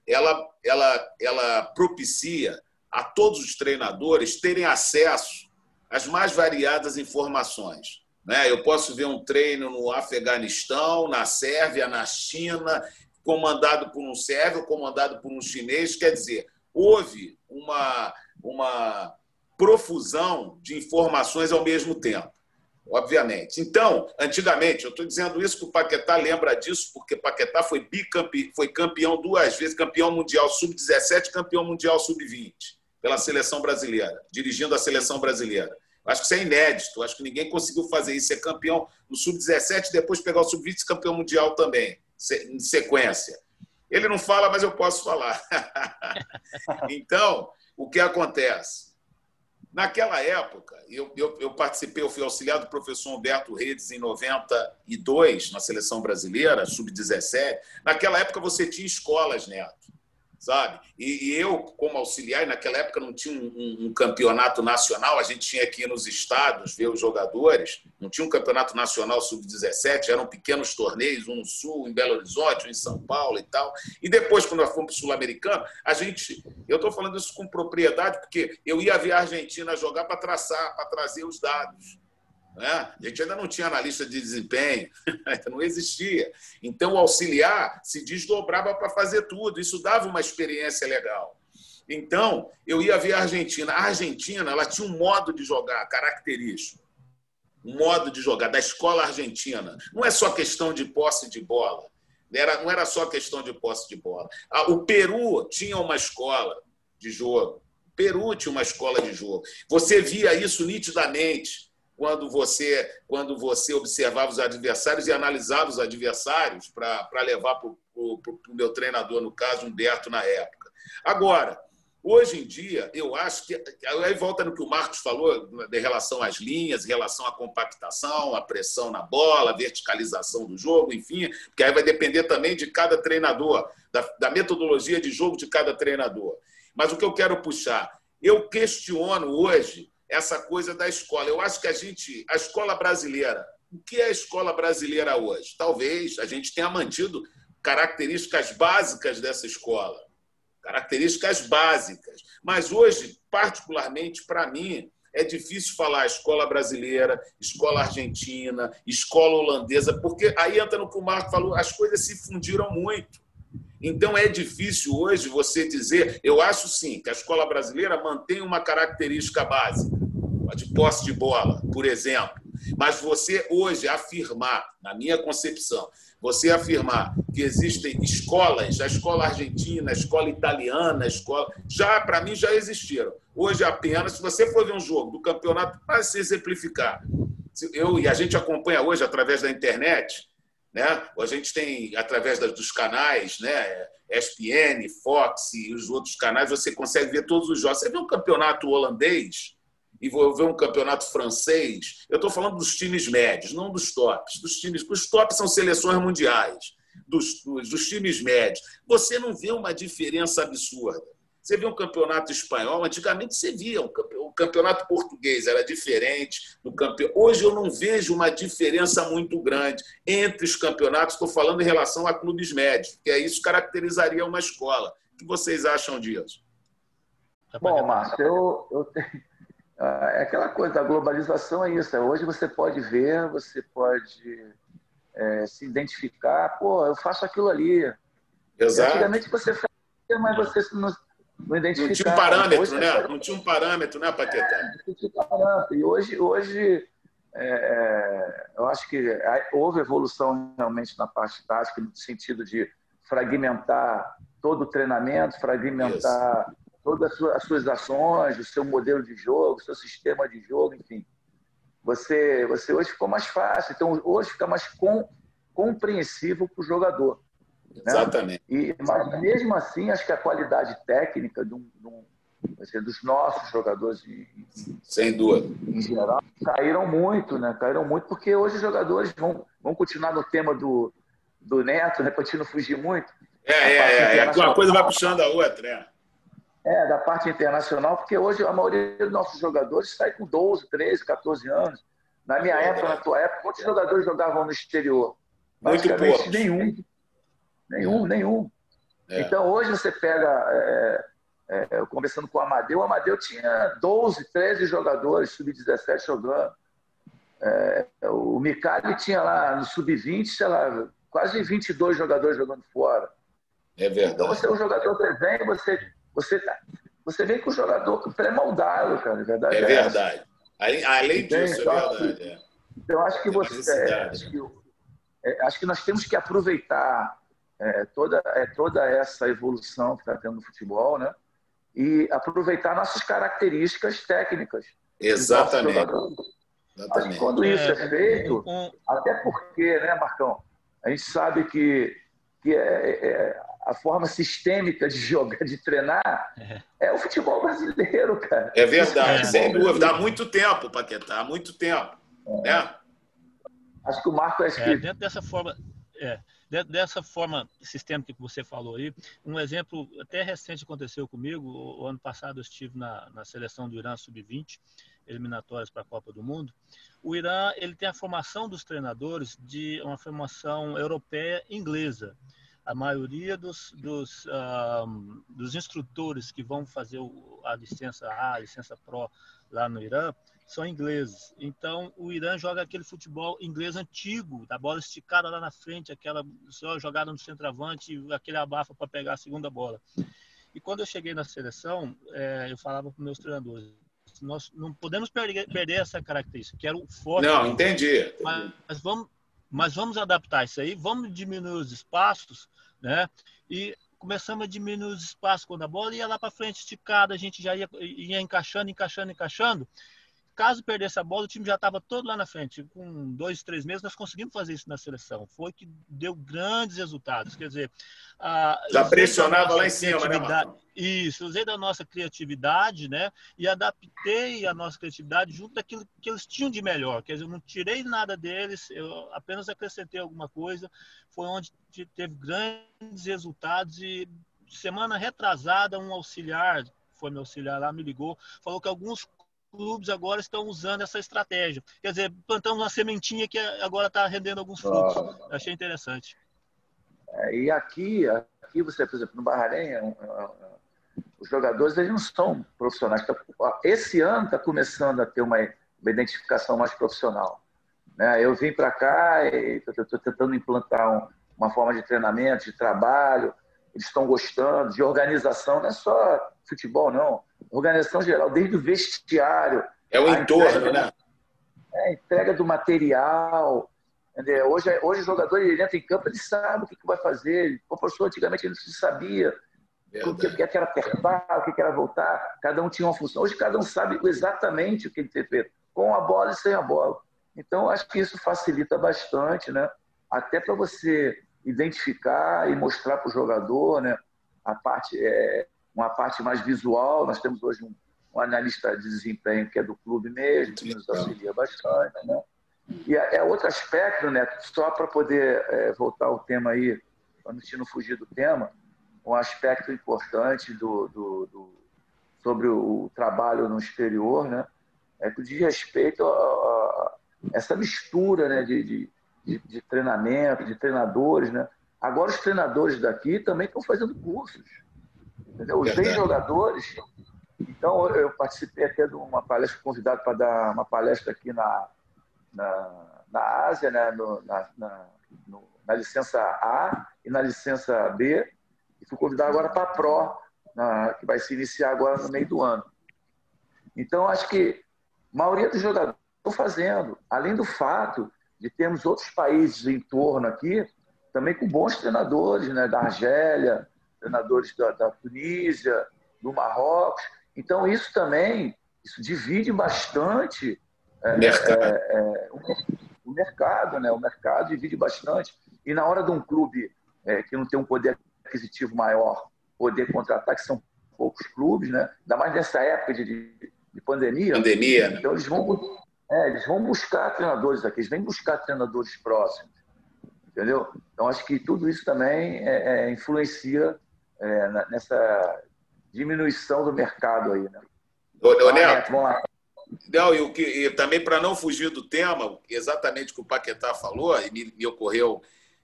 ela, ela, ela propicia a todos os treinadores terem acesso às mais variadas informações. Né? Eu posso ver um treino no Afeganistão, na Sérvia, na China, comandado por um sérvio, comandado por um chinês. Quer dizer, houve uma, uma profusão de informações ao mesmo tempo, obviamente. Então, antigamente, eu estou dizendo isso que o Paquetá lembra disso, porque Paquetá foi bicampeão, foi campeão duas vezes, campeão mundial sub-17, campeão mundial sub-20, pela seleção brasileira, dirigindo a seleção brasileira. Acho que isso é inédito. Acho que ninguém conseguiu fazer isso. Ser campeão no sub-17 depois pegar o sub-20 e campeão mundial também, em sequência. Ele não fala, mas eu posso falar. <laughs> então, o que acontece? Naquela época, eu, eu, eu, participei, eu fui auxiliar do professor Humberto Redes em 92, na seleção brasileira, sub-17. Naquela época, você tinha escolas, Neto sabe? E, e, eu, como auxiliar, naquela época não tinha um, um, um, campeonato nacional, a gente tinha que ir nos estados ver os jogadores, não tinha um campeonato nacional sub-17, eram pequenos torneios, um no Sul, em Belo Horizonte, um em São Paulo e tal. E depois, quando nós fomos para o Sul-Americano, a gente, eu estou falando isso com propriedade, porque eu ia ver a Argentina jogar para traçar, para trazer os dados. Né? A gente ainda não tinha analista de desempenho, <laughs> não existia. Então, o auxiliar se desdobrava para fazer tudo. Isso dava uma experiência legal. Então, eu ia ver a Argentina. A Argentina ela tinha um modo de jogar característico. Um modo de jogar da escola argentina. Não é só questão de posse de bola. Era, não era só questão de posse de bola. Ah, o Peru tinha uma escola de jogo. O Peru tinha uma escola de jogo. Você via isso nitidamente quando você, quando você observava os adversários e analisava os adversários para levar para o meu treinador, no caso, Humberto, na época. Agora, hoje em dia, eu acho que. Aí volta no que o Marcos falou, em relação às linhas, em relação à compactação, à pressão na bola, a verticalização do jogo, enfim, porque aí vai depender também de cada treinador, da, da metodologia de jogo de cada treinador. Mas o que eu quero puxar, eu questiono hoje essa coisa da escola. Eu acho que a gente, a escola brasileira, o que é a escola brasileira hoje? Talvez a gente tenha mantido características básicas dessa escola, características básicas. Mas hoje, particularmente para mim, é difícil falar escola brasileira, escola argentina, escola holandesa, porque aí entra no que o Marco falou, as coisas se fundiram muito. Então é difícil hoje você dizer, eu acho sim que a escola brasileira mantém uma característica básica, a de posse de bola, por exemplo. Mas você hoje afirmar, na minha concepção, você afirmar que existem escolas, a escola argentina, a escola italiana, a escola, já para mim já existiram. Hoje apenas, se você for ver um jogo do campeonato, para se exemplificar, eu e a gente acompanha hoje através da internet, né? A gente tem, através dos canais, né? ESPN, Fox e os outros canais, você consegue ver todos os jogos. Você vê um campeonato holandês e vou ver um campeonato francês. Eu estou falando dos times médios, não dos tops. Dos times, os tops são seleções mundiais. Dos, dos, dos times médios. Você não vê uma diferença absurda. Você vê um campeonato espanhol, antigamente você via, o campeonato português era diferente. do campe... Hoje eu não vejo uma diferença muito grande entre os campeonatos, estou falando em relação a clubes médios, que é isso caracterizaria uma escola. O que vocês acham disso? Bom, Márcio, eu, eu tenho... <laughs> Ah, é aquela coisa, da globalização é isso. Hoje você pode ver, você pode é, se identificar, pô, eu faço aquilo ali. Exato. Antigamente você fazia, mas você não, não identificar. Não tinha um parâmetro, hoje, né? Não tinha um parâmetro, né, Paquetá? Não tinha um parâmetro. E hoje, hoje é, é eu acho que houve evolução realmente na parte tática, no sentido de fragmentar todo o treinamento, fragmentar Isso. todas as suas ações, o seu modelo de jogo, o seu sistema de jogo, enfim. Você, você hoje ficou mais fácil, então hoje fica mais com, compreensível para o jogador. Né? Exatamente. E, mas mesmo assim, acho que a qualidade técnica de um, de um, dizer, dos nossos jogadores em, sem dúvida em geral caíram muito, né? Caíram muito porque hoje os jogadores vão, vão continuar no tema do, do Neto, né? Para não fugir muito. É, é, é, uma coisa vai puxando a outra, né? É, da parte internacional, porque hoje a maioria dos nossos jogadores sai com 12, 13, 14 anos. Na minha é, época, na tua época, quantos jogadores jogavam no exterior? Muito pouco. Nenhum. Nenhum, nenhum. É. Então, hoje você pega, é, é, conversando com o Amadeu, o Amadeu tinha 12, 13 jogadores, sub-17 jogando. É, o Micali tinha lá no sub-20, sei lá, quase 22 jogadores jogando fora. É verdade. Então, você é um jogador que vem, você, você, você vem com o jogador pré-moldado, cara, é verdade. É, é verdade. Além disso, então, é verdade. É. Então, acho que você. Acho que, acho que nós temos que aproveitar é, toda, é, toda essa evolução que está tendo no futebol, né? E aproveitar nossas características técnicas. Exatamente. Exatamente. quando isso é, é feito, até porque, né, Marcão? A gente sabe que, que é, é a forma sistêmica de <laughs> jogar, de treinar, é, é o futebol brasileiro, cara. É verdade, é sem dúvida. Há muito tempo, Paquetá, há muito tempo. É. Né? Acho que o Marco é, é dentro dessa forma. É, dessa forma sistêmica que você falou aí, um exemplo até recente aconteceu comigo. O ano passado eu estive na, na seleção do Irã Sub-20, eliminatórias para a Copa do Mundo. O Irã ele tem a formação dos treinadores de uma formação europeia inglesa. A maioria dos, dos, um, dos instrutores que vão fazer a licença A, a licença Pro lá no Irã, são ingleses. Então, o Irã joga aquele futebol inglês antigo, da bola esticada lá na frente, aquela só jogada no centroavante, aquele abafa para pegar a segunda bola. E quando eu cheguei na seleção, é, eu falava para meus treinadores, nós não podemos perder, perder essa característica, que era o forte. Não, entendi. Mas, mas, vamos, mas vamos adaptar isso aí, vamos diminuir os espaços, né? E começamos a diminuir os espaços quando a bola ia lá para frente esticada, a gente já ia, ia encaixando, encaixando, encaixando. Caso perdesse a bola, o time já estava todo lá na frente. Com dois, três meses, nós conseguimos fazer isso na seleção. Foi que deu grandes resultados. Quer dizer, a, já pressionava lá em cima, né, Marcos? Isso, usei da nossa criatividade, né? E adaptei a nossa criatividade junto daquilo que eles tinham de melhor. Quer dizer, eu não tirei nada deles, eu apenas acrescentei alguma coisa. Foi onde teve grandes resultados e semana retrasada um auxiliar foi meu auxiliar lá me ligou falou que alguns clubes agora estão usando essa estratégia. Quer dizer, plantamos uma sementinha que agora está rendendo alguns frutos. Ah. Achei interessante. É, e aqui, aqui você, por exemplo, no Bahrein, é é os jogadores eles não são profissionais. Tá, esse ano está começando a ter uma, uma, identificação mais profissional. Né? Eu vim para cá e estou tentando implantar um, uma forma de treinamento, de trabalho. Eles estão gostando de organização, não é só futebol, não organização geral, desde o vestiário. É o entorno, né? É, entrega do material. Entendeu? Hoje, hoje o jogador ele entra em campo, ele sabe o que, que vai fazer. O professor antigamente ele não sabia o que, que era apertar, o que era voltar. Cada um tinha uma função. Hoje cada um sabe exatamente o que ele tem feito, com a bola e sem a bola. Então, acho que isso facilita bastante, né? Até para você identificar e mostrar para o jogador, né? A parte é, uma parte mais visual. Nós temos hoje um, um analista de desempenho que é do clube mesmo, que nos auxilia bastante. Né? E é, é outro aspecto, né? só para poder é, voltar ao tema aí, para não fugir do tema, um aspecto importante do, do, do, sobre o trabalho no exterior, né? é que diz respeito a, a, essa mistura né? de, de, de, de treinamento, de treinadores. Né? Agora, os treinadores daqui também estão fazendo cursos. Entendeu? Os bem jogadores. Então, eu participei até de uma palestra, convidado para dar uma palestra aqui na, na, na Ásia, né? No, na, na, no, na, licença A e na licença B. E fui convidado agora para a Pro, na, que vai se iniciar agora no meio do ano. Então, acho que a maioria dos jogadores estão fazendo, além do fato de termos outros países em torno aqui, também com bons treinadores, né? da Argélia, treinadores da, da Tunísia, do Marrocos. Então, isso também isso divide bastante é, mercado. É, é, o, o, mercado, né? O mercado divide bastante. E na hora de um clube é, que não tem um poder aquisitivo maior poder contratar, que são poucos clubes, né? ainda mais nessa época de, de, de pandemia. Pandemia? Então eles vão, é, eles vão buscar treinadores aqui, eles vêm buscar treinadores próximos. Entendeu? Então acho que tudo isso também é, é, influencia é, nessa diminuição do mercado aí. Né? Ô, ô, Neto, vamos lá. Não, e, o que, e também para não fugir do tema, exatamente o que o Paquetá falou, e me, me ocorreu,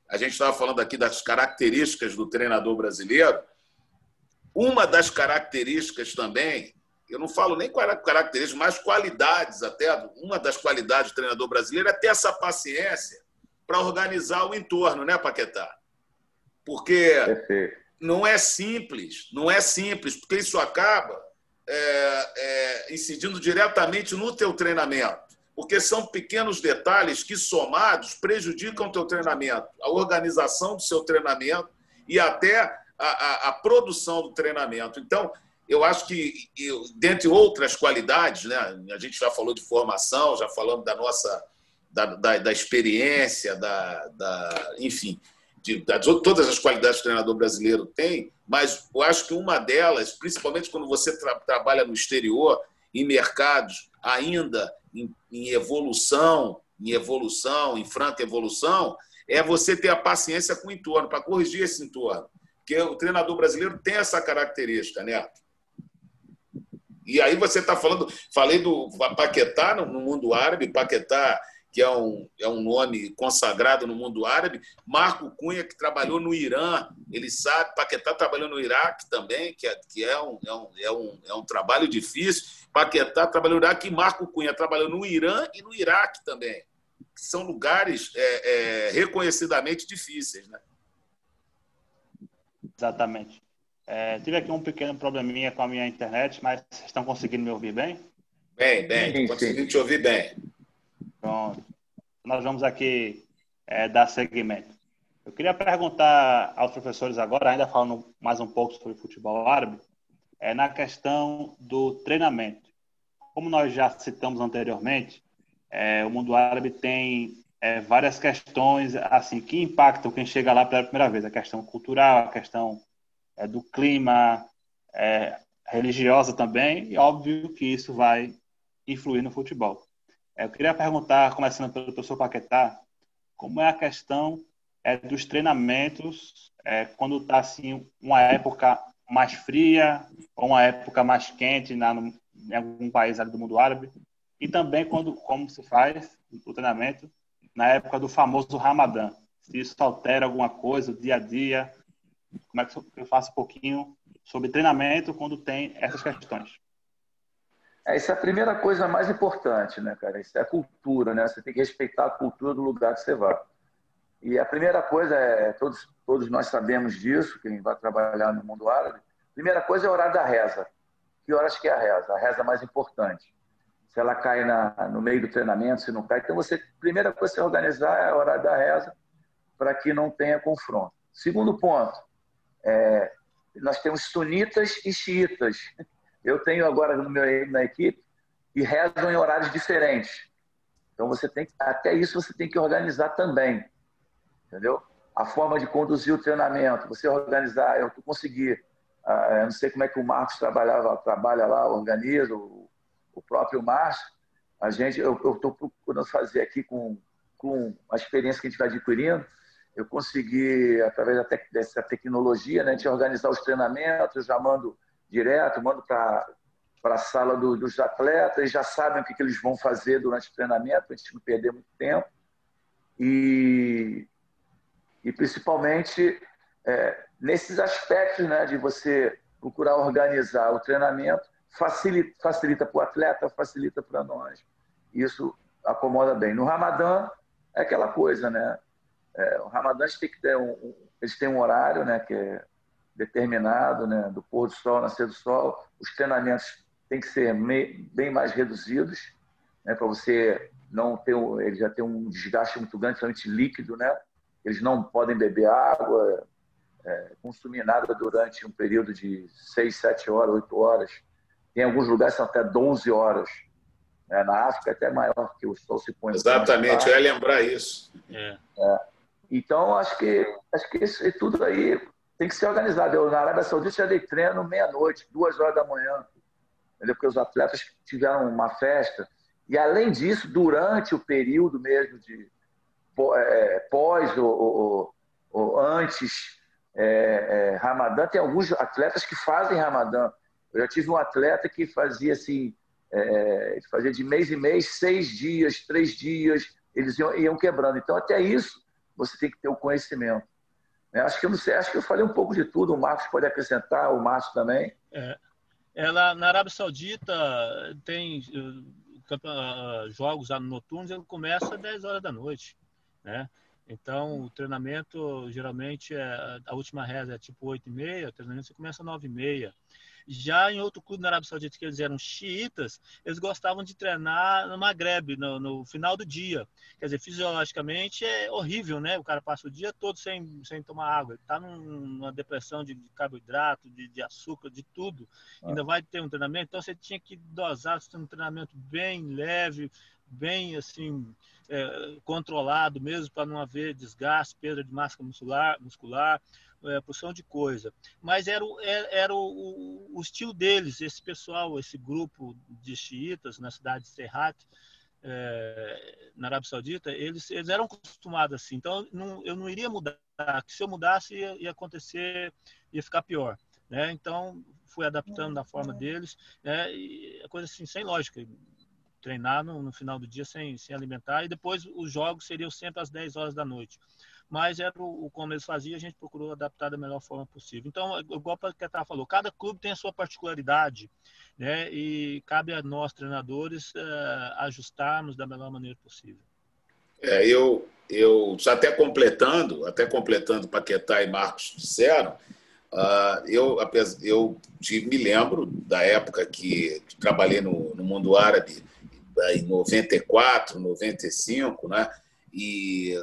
a gente estava falando aqui das características do treinador brasileiro. Uma das características também, eu não falo nem características, mas qualidades até, uma das qualidades do treinador brasileiro é ter essa paciência para organizar o entorno, né, Paquetá? Porque não é simples, não é simples, porque isso acaba é, é, incidindo diretamente no teu treinamento, porque são pequenos detalhes que somados prejudicam o teu treinamento, a organização do seu treinamento e até a, a, a produção do treinamento. Então, eu acho que, dentre outras qualidades, né, a gente já falou de formação, já falamos da nossa da, da, da experiência, da, da enfim, de, todas as qualidades que o treinador brasileiro tem, mas eu acho que uma delas, principalmente quando você tra trabalha no exterior, em mercados ainda em, em, evolução, em evolução, em franca evolução, é você ter a paciência com o entorno, para corrigir esse entorno. Porque o treinador brasileiro tem essa característica, né? E aí você está falando, falei do Paquetá no mundo árabe, Paquetá que é um, é um nome consagrado no mundo árabe, Marco Cunha, que trabalhou no Irã, ele sabe, Paquetá trabalhou no Iraque também, que é, que é, um, é, um, é, um, é um trabalho difícil. Paquetá trabalhou no Iraque e Marco Cunha trabalhou no Irã e no Iraque também, que são lugares é, é, reconhecidamente difíceis. Né? Exatamente. É, tive aqui um pequeno probleminha com a minha internet, mas vocês estão conseguindo me ouvir bem? Bem, bem, conseguindo te ouvir bem. Pronto. Nós vamos aqui é, dar seguimento. Eu queria perguntar aos professores agora, ainda falando mais um pouco sobre futebol árabe, é na questão do treinamento. Como nós já citamos anteriormente, é, o mundo árabe tem é, várias questões assim que impactam quem chega lá pela primeira vez. A questão cultural, a questão é, do clima, é, religiosa também, e óbvio que isso vai influir no futebol. Eu queria perguntar, começando pelo professor Paquetá, como é a questão é, dos treinamentos é, quando está assim uma época mais fria ou uma época mais quente na, no, em algum país do mundo árabe e também quando como se faz o treinamento na época do famoso Ramadã. Se isso altera alguma coisa, o dia a dia, como é que eu faço um pouquinho sobre treinamento quando tem essas questões? É, isso é a primeira coisa mais importante, né, cara? Isso é a cultura, né? Você tem que respeitar a cultura do lugar que você vai. E a primeira coisa é, todos, todos nós sabemos disso, quem vai trabalhar no mundo árabe, primeira coisa é o horário da reza. Que horas que é a reza? A reza mais importante. Se ela cai na, no meio do treinamento, se não cai. Então, você, primeira coisa a você organizar é o horário da reza para que não tenha confronto. Segundo ponto, é, nós temos sunitas e xiitas. Eu tenho agora no meu na equipe e rezam em horários diferentes. Então você tem até isso você tem que organizar também, entendeu? A forma de conduzir o treinamento, você organizar, eu consegui, uh, eu não sei como é que o Marcos trabalhava, trabalha lá, organiza o, próprio Márcio. A gente, eu estou procurando fazer aqui com com a experiência que a gente vai adquirindo, eu consegui através dessa tecnologia, né, gente organizar os treinamentos, já mando direto, mando para a sala do, dos atletas, já sabem o que, que eles vão fazer durante o treinamento, para a gente não perder muito tempo. E, e principalmente é, nesses aspectos né, de você procurar organizar o treinamento, facilita, facilita para o atleta, facilita para nós. Isso acomoda bem. No Ramadã, é aquela coisa, né? É, o Ramadã tem que ter um, eles têm um horário, né? Que é determinado, né, do pôr do sol, nascer do sol, os treinamentos têm que ser bem mais reduzidos, né, para você não ter, ele já tem um desgaste muito grande, principalmente líquido, né? Eles não podem beber água, é, consumir nada durante um período de 6, 7 horas, 8 horas. Tem alguns lugares são até 12 horas. Né? Na África é até maior, que o sol se põe. Exatamente, eu ia lembrar isso. É. É. Então, acho que, acho que isso, tudo aí tem que ser organizado. Eu, na Arábia Saudita, já dei treino meia-noite, duas horas da manhã, entendeu? porque os atletas tiveram uma festa. E, além disso, durante o período mesmo de é, pós ou, ou, ou antes é, é, Ramadã, tem alguns atletas que fazem Ramadã. Eu já tive um atleta que fazia assim, é, fazia de mês em mês, seis dias, três dias, eles iam, iam quebrando. Então, até isso, você tem que ter o conhecimento. É, acho que eu não sei, acho que eu falei um pouco de tudo. O Marcos pode acrescentar, o Márcio também. É. Ela na Arábia Saudita tem uh, jogos noturnos, ele começa às 10 horas da noite, né? Então, o treinamento geralmente é a última reza é tipo 8 e meia, o treinamento você começa às 9 e meia. Já em outro clube na Arábia Saudita, que eles eram xiitas, eles gostavam de treinar no Maghreb, no, no, final do dia. Quer dizer, fisiologicamente é horrível, né? O cara passa o dia todo sem, sem tomar água. Ele está numa depressão de, de carboidrato, de, de, açúcar, de tudo. Ah. Ainda vai ter um treinamento. Então, você tinha que dosar, você tem um treinamento bem leve, bem assim é, controlado mesmo para não haver desgaste, perda de massa muscular, muscular é, porção de coisa. Mas era, o, é, era o, o, estilo deles, esse pessoal, esse grupo de xiitas na cidade de Serrat, é, na Arábia Saudita, eles, eles eram acostumados assim. Então, não, eu não iria mudar. Que se eu mudasse, ia, ia acontecer, ia ficar pior. Né? Então, fui adaptando da forma deles. Né? E a coisa assim, sem lógica. Treinar no, no final do dia sem, sem alimentar. E depois os jogos seriam sempre às 10 horas da noite mas era o, o como eles faziam, a gente procurou adaptar da melhor forma possível. Então, igual o Ketá falou, cada clube tem a sua particularidade, né? E cabe a nós, treinadores, uh, ajustarmos da melhor maneira possível. É, eu, eu até completando, até completando o Paquetá e Marcos disseram, uh, eu, eu me lembro da época que trabalhei no, no mundo árabe, em 94, 95, né? E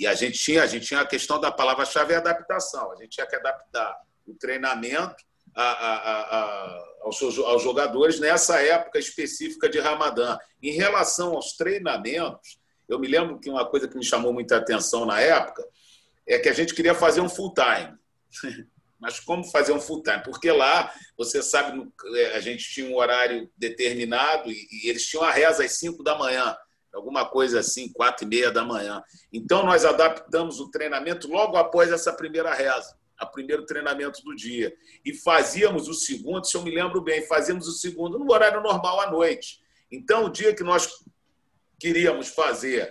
e a gente tinha, a gente tinha a questão da palavra-chave é adaptação. A gente tinha que adaptar o treinamento a, a, a, aos, aos jogadores nessa época específica de Ramadã. Em relação aos treinamentos, eu me lembro que uma coisa que me chamou muita atenção na época é que a gente queria fazer um full time. Mas como fazer um full time? Porque lá, você sabe, é, a gente tinha um horário determinado e, eles tinham a reza às 5 da manhã alguma coisa assim, quatro e meia da manhã. Então, nós adaptamos o treinamento logo após essa primeira reza, a primeiro treinamento do dia. E fazíamos o segundo, se eu me lembro bem, fazíamos o segundo no horário normal à noite. Então, o dia que nós queríamos fazer o,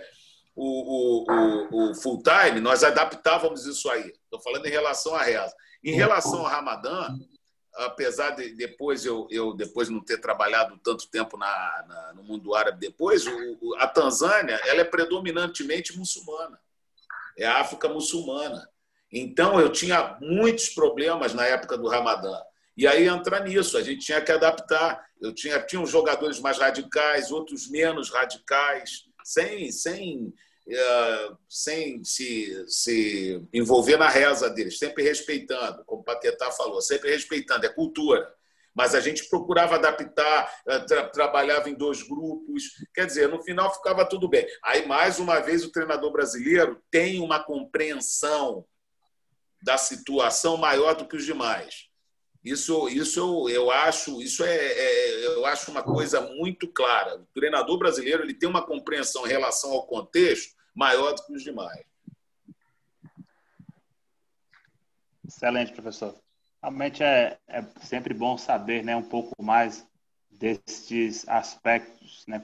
o, o, o full time, nós adaptávamos isso aí. Estou falando em relação à reza. Em relação ao Ramadã, apesar de depois eu, eu depois não ter trabalhado tanto tempo na, na no mundo árabe depois, o, a Tanzânia ela é predominantemente muçulmana, é a África muçulmana. Então eu tinha muitos problemas na época do Ramadã. E aí entra nisso, a gente tinha que adaptar. Eu tinha, tinha uns jogadores mais radicais, outros menos radicais, sem, sem eh, sem se, se envolver na reza deles, sempre respeitando, como o Paquetá falou, sempre respeitando, é cultura. Mas a gente procurava adaptar, eh, tra trabalhava em dois grupos, quer dizer, no final ficava tudo bem. Aí, mais uma vez, o treinador brasileiro tem uma compreensão da situação maior do que os demais. Isso, isso eu acho, isso é, é, eu acho uma coisa muito clara. O treinador brasileiro ele tem uma compreensão em relação ao contexto maior do que os demais. Excelente, professor. Realmente é, é sempre bom saber né, um pouco mais desses aspectos né,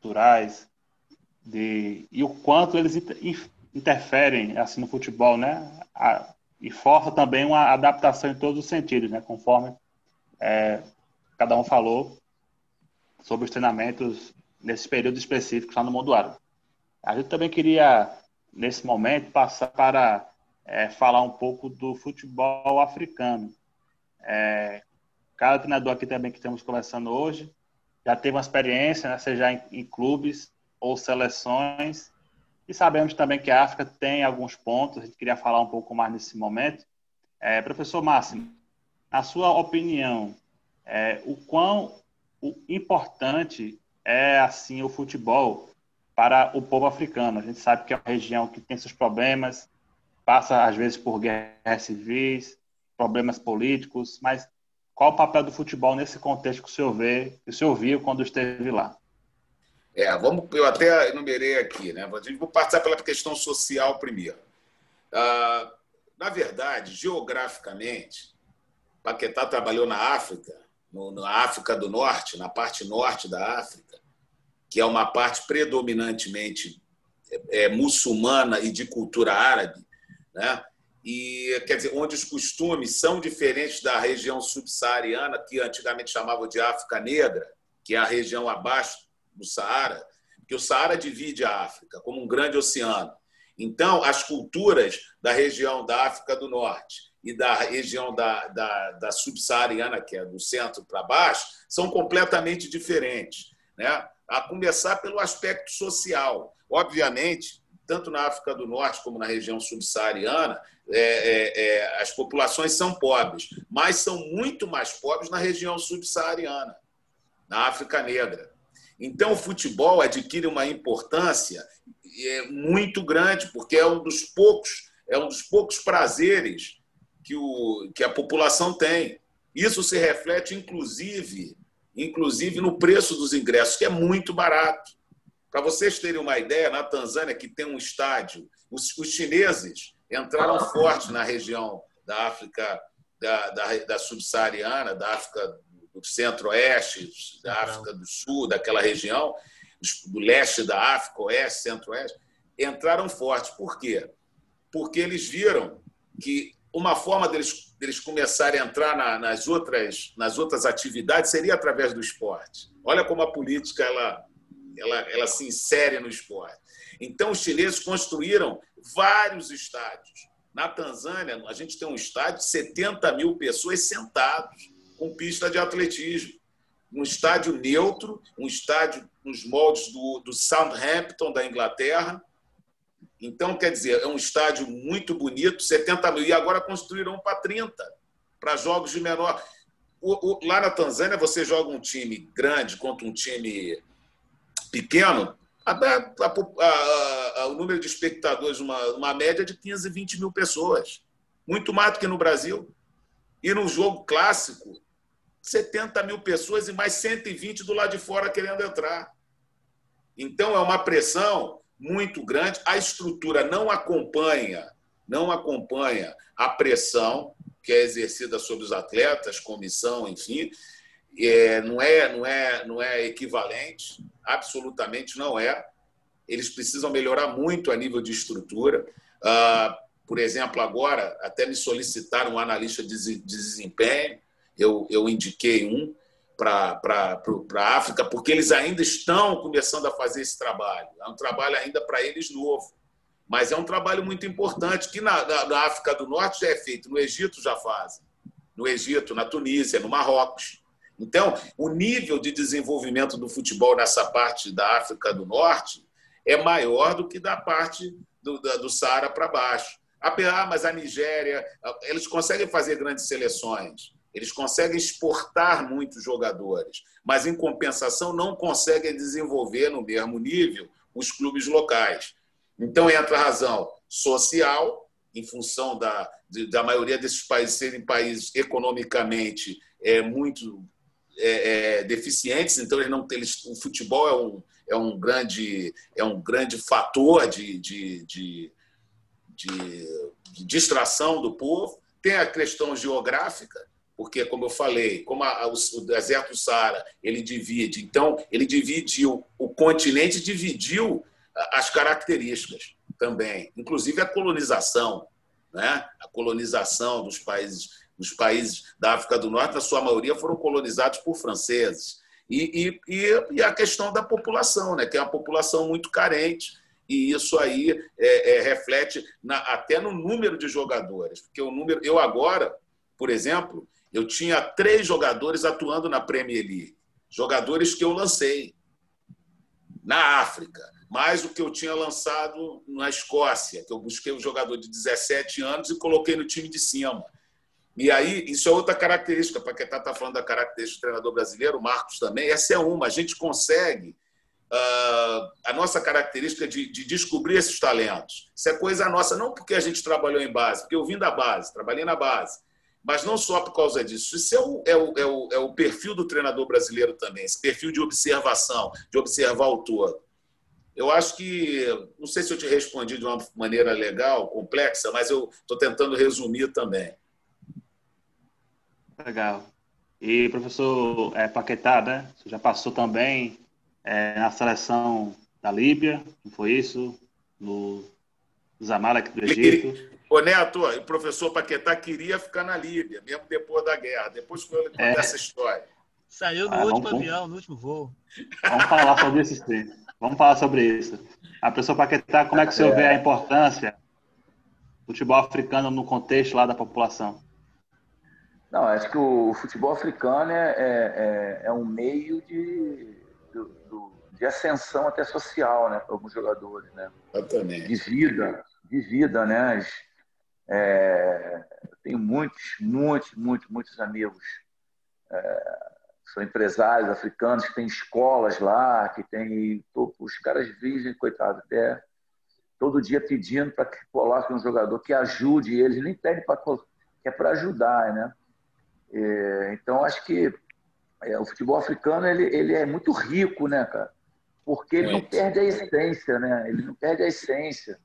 culturais de, e o quanto eles interferem assim, no futebol, né? A, e força também uma adaptação em todos os sentidos, né? Conforme é, cada um falou sobre os treinamentos nesse período específico lá no mundo árabe. A gente também queria, nesse momento, passar para é, falar um pouco do futebol africano. É, cada treinador aqui também que estamos conversando hoje já teve uma experiência, né, seja em, em clubes ou seleções, e sabemos também que a África tem alguns pontos, a gente queria falar um pouco mais nesse momento. É, professor Máximo, na sua opinião, é, o quão importante é assim o futebol para o povo africano. A gente sabe que é uma região que tem seus problemas, passa às vezes por guerras civis, problemas políticos, mas qual o papel do futebol nesse contexto que o senhor vê, que o senhor viu quando esteve lá? É, vamos, eu até enumerei aqui, né? Vou passar pela questão social primeiro. Ah, na verdade, geograficamente, Paquetá trabalhou na África, no, na África do Norte, na parte norte da África, que é uma parte predominantemente é, é muçulmana e de cultura árabe, né? E quer dizer, onde os costumes são diferentes da região subsaariana, que antigamente chamavam de África Negra, que é a região abaixo do Saara, que o Saara divide a África como um grande oceano. Então, as culturas da região da África do Norte e da região da, da, da subsaariana, que é do centro para baixo, são completamente diferentes. Né? A começar pelo aspecto social. Obviamente, tanto na África do Norte como na região subsaariana, é, é, é, as populações são pobres, mas são muito mais pobres na região subsaariana, na África Negra. Então, o futebol adquire uma importância é, muito grande, porque é um dos poucos, é um dos poucos prazeres que, o, que a população tem. Isso se reflete, inclusive, inclusive no preço dos ingressos, que é muito barato. Para vocês terem uma ideia, na Tanzânia, que tem um estádio, os, os chineses entraram forte na região da África da, da, da subsaariana, da África do centro-oeste, da África do Sul, daquela região, do leste da África, oeste, centro-oeste, entraram fortes. Por quê? Porque eles viram que uma forma deles, deles começarem a entrar na, nas, outras, nas outras atividades seria através do esporte. Olha como a política ela, ela, ela se insere no esporte. Então, os chineses construíram vários estádios. Na Tanzânia, a gente tem um estádio de 70 mil pessoas sentados com pista de atletismo. Um estádio neutro, um estádio nos moldes do, do Southampton, da Inglaterra. Então, quer dizer, é um estádio muito bonito, 70 mil. E agora construíram para 30, para jogos de menor. O, o, lá na Tanzânia, você joga um time grande contra um time pequeno, a, a, a, o número de espectadores, uma, uma média de 15, 20 mil pessoas. Muito mais do que no Brasil. E no jogo clássico, 70 mil pessoas e mais 120 do lado de fora querendo entrar. Então é uma pressão muito grande. A estrutura não acompanha, não acompanha a pressão que é exercida sobre os atletas, comissão, enfim, é, não é, não é, não é equivalente, absolutamente não é. Eles precisam melhorar muito a nível de estrutura. Ah, por exemplo, agora até me solicitaram um analista de desempenho eu, eu indiquei um para a África, porque eles ainda estão começando a fazer esse trabalho. É um trabalho ainda para eles novo, mas é um trabalho muito importante, que na, na, na, África do Norte já é feito, no Egito já fazem, no Egito, na Tunísia, no Marrocos. Então, o nível de desenvolvimento do futebol nessa parte da África do Norte é maior do que da parte do, da, do Saara para baixo. Ah, mas a Nigéria, eles conseguem fazer grandes seleções, eles conseguem exportar muitos jogadores, mas, em compensação, não conseguem desenvolver no mesmo nível os clubes locais. Então, entra a razão social, em função da, da maioria desses países serem países economicamente é, muito é, é, deficientes, então eles não eles, o futebol é um, é um, grande, é um grande fator de, de, de, de, de distração do povo. Tem a questão geográfica, porque, como eu falei, como a, o, deserto do Saara ele divide, então ele dividiu o continente, dividiu as características também, inclusive a colonização, né? A colonização dos países, dos países da África do Norte, na sua maioria, foram colonizados por franceses. E, e, e a questão da população, né? Que é uma população muito carente e isso aí é, é, reflete na, até no número de jogadores, porque o número, eu agora, por exemplo, eu tinha três jogadores atuando na Premier League, jogadores que eu lancei na África, mais o que eu tinha lançado na Escócia, que eu busquei um jogador de 17 anos e coloquei no time de cima. E aí, isso é outra característica, para quem está falando da característica do treinador brasileiro, o Marcos também, essa é uma, a gente consegue. Uh, a nossa característica de, de, descobrir esses talentos. Isso é coisa nossa, não porque a gente trabalhou em base, porque eu vim da base, trabalhei na base. Mas não só por causa disso. Isso é o, é o, é o, é o perfil do treinador brasileiro também, esse perfil de observação, de observar o todo. Eu acho que, não sei se eu te respondi de uma maneira legal, complexa, mas eu estou tentando resumir também. Legal. E professor é, Paquetá, né? Você já passou também é, na seleção da Líbia, não foi isso? No Zamalek do Egito. Ô Neto, o professor Paquetá queria ficar na Líbia, mesmo depois da guerra. Depois que eu contar é. essa história. Saiu no ah, último vamos, avião, no último voo. Vamos falar sobre isso sim. Vamos falar sobre isso. A professor Paquetá, como é que você vê a importância do futebol africano no contexto lá da população? Não, acho que o futebol africano é, é, é, é um meio de, de, de, ascensão até social, né, para alguns jogadores, né? Exatamente. De vida, de vida, né? É, tenho muitos, muitos, muitos, muitos amigos é, são empresários africanos que têm escolas lá, que tem os caras vivem, coitado, até todo dia pedindo para que coloque um jogador que ajude eles, nem pede para que é para ajudar, né? É, então acho que é, o futebol africano ele, ele é muito rico, né, cara? Porque ele não perde a essência, né? Ele não perde a essência.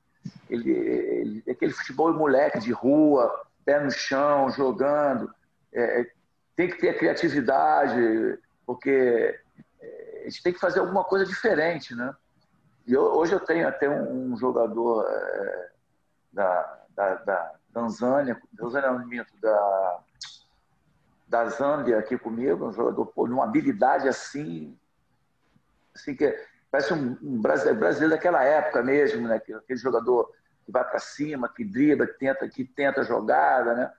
Ele, ele aquele futebol moleque de rua, pé no chão, jogando. É, tem que ter a criatividade, porque é, a gente tem que fazer alguma coisa diferente, né? E eu, hoje eu tenho até um, um jogador é, da, da, da Tanzânia, Tanzânia não minto, da, da Zâmbia aqui comigo, um jogador pô, numa habilidade assim, assim que parece um, brasileiro, brasileiro daquela época mesmo, né? Aquele jogador que vai para cima, que dribla, que tenta, que tenta jogada, né?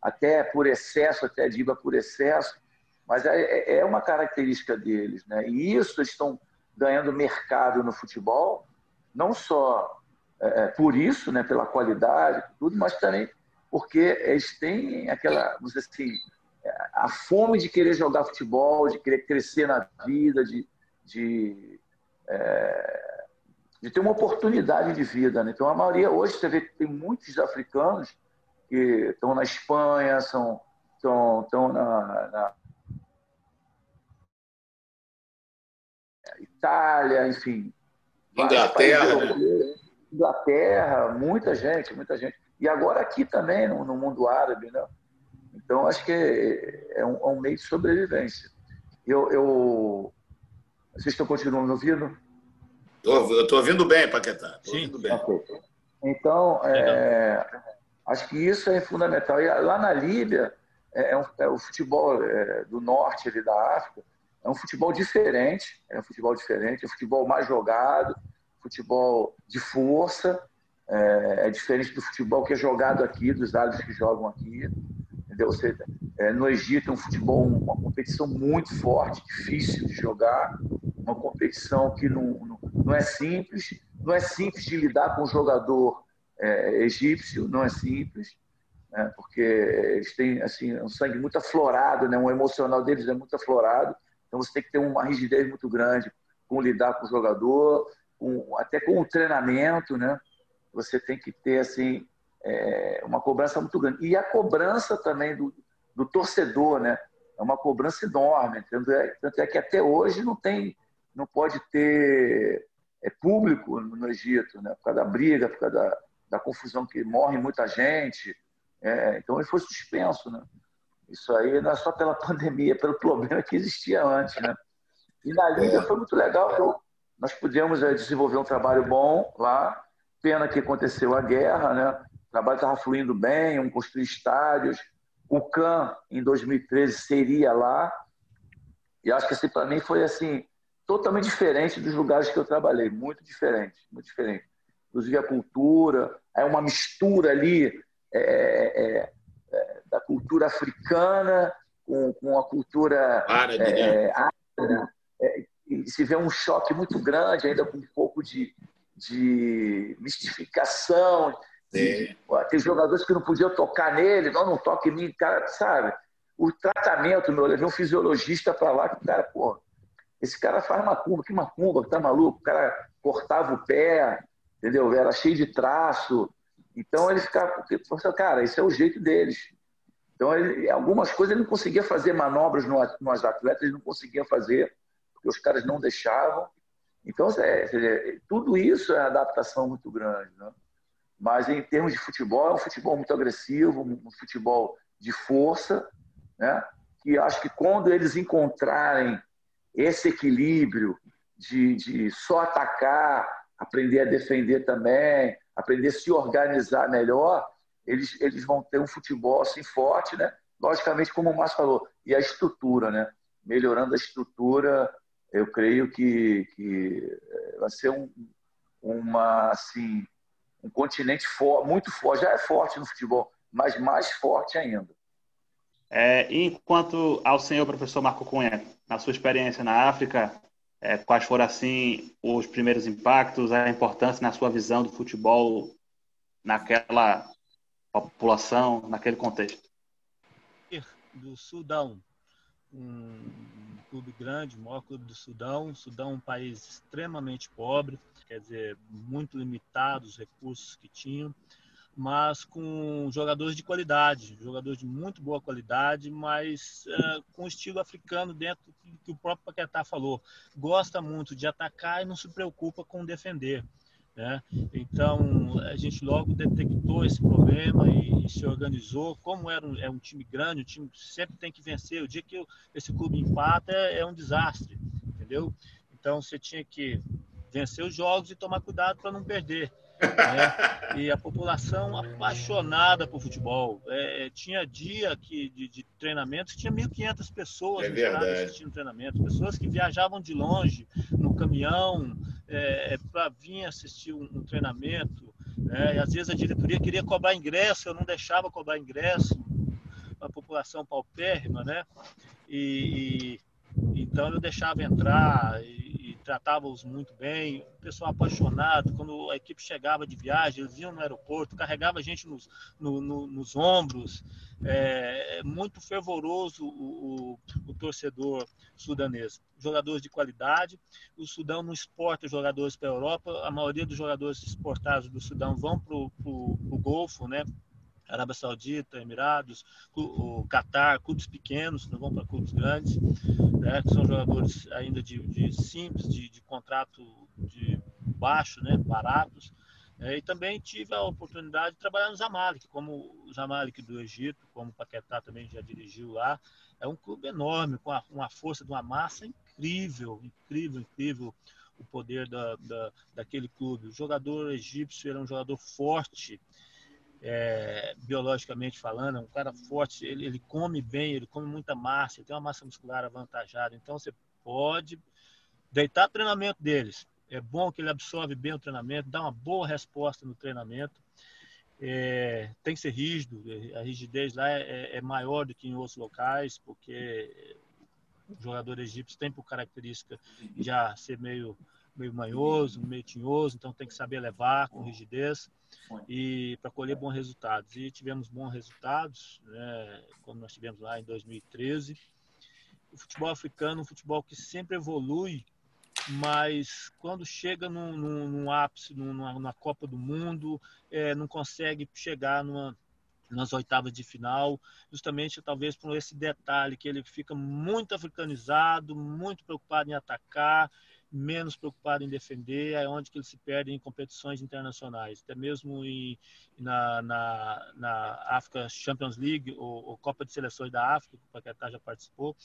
Até por excesso, até dribla por excesso, mas é, é, é uma característica deles, né? E isso eles estão ganhando mercado no futebol, não só é, é, por isso, né? Pela qualidade, tudo, mas também porque eles têm aquela, vamos dizer assim, a fome de querer jogar futebol, de querer crescer na vida, de, de é, de ter uma oportunidade de vida. Né? Então, a maioria, hoje, você vê que tem muitos africanos que estão na Espanha, são, estão, estão na, na Itália, enfim. Inglaterra. Inglaterra, muita gente, muita gente. E agora aqui também, no, no mundo árabe, né? Então, acho que é, é, um, é um meio de sobrevivência. Eu, eu... Vocês estão continuando ouvindo? eu estou ouvindo bem, Paquetá. Sim. Ouvindo bem. Okay. Então, é, acho que isso é fundamental. E lá na Líbia, é, é, um, é o futebol é, do norte ali da África, é um futebol diferente, é um futebol diferente, é um futebol mais jogado, futebol de força, é, é diferente do futebol que é jogado aqui, dos árabes que jogam aqui. Seja, é, no Egito é um futebol, uma competição muito forte, difícil de jogar, uma competição que não, não, não é simples, não é simples de lidar com o jogador é, egípcio, não é simples, né? porque eles têm assim, um sangue muito aflorado, né? o emocional deles é muito aflorado, então você tem que ter uma rigidez muito grande com lidar com o jogador, com, até com o treinamento, né? Você tem que ter assim é, uma cobrança muito grande. E a cobrança também do, do torcedor, né? É uma cobrança enorme. Tanto é, tanto é que até hoje não tem, não pode ter é, público no Egito, né? Por causa da briga, por causa da, da confusão que morre muita gente. É, então ele foi suspenso, né? Isso aí não é só pela <laughs> pandemia, é pelo problema que existia antes, né? E na Liga foi muito legal, nós pudemos é, desenvolver um trabalho bom lá. Pena que aconteceu a guerra, né? O trabalho estava fluindo bem, iam construir estádios. O CAN, em 2013, seria lá. E acho que assim, para mim foi assim totalmente diferente dos lugares que eu trabalhei, muito diferente, muito diferente. Inclusive a cultura, é uma mistura ali é, é, é, é da cultura africana com, com a cultura árabe, né? É, árabe, é, se vê um choque muito grande, ainda com um pouco de, de mistificação, tem jogadores que não podiam tocar nele, não, não toque em mim, cara, sabe? O tratamento, meu, eu levei um fisiologista para lá, que o cara, pô, esse cara faz macumba, que macumba, tá maluco? O cara cortava o pé, entendeu? Era cheio de traço. Então ele ficava, cara, esse é o jeito deles. Então, ele, algumas coisas ele não conseguia fazer manobras no, nos atletas, ele não conseguia fazer, porque os caras não deixavam. Então, é, tudo isso é adaptação muito grande. Né? Mas, em termos de futebol, é um futebol muito agressivo, um futebol de força, né? que acho que quando eles encontrarem esse equilíbrio de, de só atacar, aprender a defender também, aprender a se organizar melhor, eles, eles vão ter um futebol assim forte, né? Logicamente, como o Márcio falou, e a estrutura, né? Melhorando a estrutura, eu creio que, que eh, vai ser um, uma, assim, um continente for, muito forte. Já é forte no futebol, mas mais forte ainda. É, enquanto ao senhor professor Marco Cunha, na sua experiência na África, é, quais foram assim os primeiros impactos, a importância na sua visão do futebol naquela população, naquele contexto? Do Sudão, um clube grande, o maior clube do Sudão. O Sudão é um país extremamente pobre, quer dizer, muito limitado os recursos que tinham mas com jogadores de qualidade, jogadores de muito boa qualidade, mas uh, com estilo africano dentro do que o próprio Paquetá falou. Gosta muito de atacar e não se preocupa com defender. Né? Então, a gente logo detectou esse problema e, e se organizou. Como era um, é um time grande, o time sempre tem que vencer. O dia que esse clube empata é, é um desastre, entendeu? Então, você tinha que vencer os jogos e tomar cuidado para não perder. Né? E a população apaixonada por futebol. É, é tinha dia que, de, de treinamento que tinha 1.500 pessoas é assistindo treinamento, pessoas que viajavam de longe no caminhão é, é para vir assistir um, um treinamento. Né? E às vezes a diretoria queria cobrar ingresso, eu não deixava cobrar ingresso, a população paupérrima, né? E, e então eu deixava entrar. E, tratava-os muito bem, o pessoal apaixonado. Quando a equipe chegava de viagem, eles iam no aeroporto, carregava a gente nos, no, no, nos ombros. É, é muito fervoroso o, o, o, torcedor sudanês. Jogadores de qualidade. O Sudão não exporta jogadores para a Europa. A maioria dos jogadores exportados do Sudão vão para o Golfo, né? Arábia Saudita, Emirados, o Catar, clubes pequenos, não vão para clubes grandes, né, que são jogadores ainda de, de simples, de, de, contrato de baixo, né, baratos. É, e também tive a oportunidade de trabalhar no Zamalek, como o Zamalek do Egito, como o Paquetá também já dirigiu lá. É um clube enorme, com uma força de uma massa incrível, incrível, incrível o poder da, da, daquele clube. O jogador egípcio era um jogador forte, é, biologicamente falando, é um cara forte, ele, ele, come bem, ele come muita massa, ele tem uma massa muscular avantajada. Então você pode deitar treinamento deles. É bom que ele absorve bem o treinamento, dá uma boa resposta no treinamento. É, tem que ser rígido, a rigidez lá é, é, é maior do que em outros locais, porque o jogador egípcio tem por característica já ser meio meio manhoso, meio tinhoso, então tem que saber levar com rigidez e para colher bons resultados. E tivemos bons resultados, né, como nós tivemos lá em 2013. O futebol africano é um futebol que sempre evolui, mas quando chega num, num, num ápice, numa, numa, Copa do Mundo, é, não consegue chegar numa, nas oitavas de final, justamente talvez por esse detalhe que ele fica muito africanizado, muito preocupado em atacar menos preocupado em defender, é onde que eles se perdem em competições internacionais, até mesmo em, na, na, na África Champions League, ou, ou, Copa de Seleções da África, que o Paquetá já participou.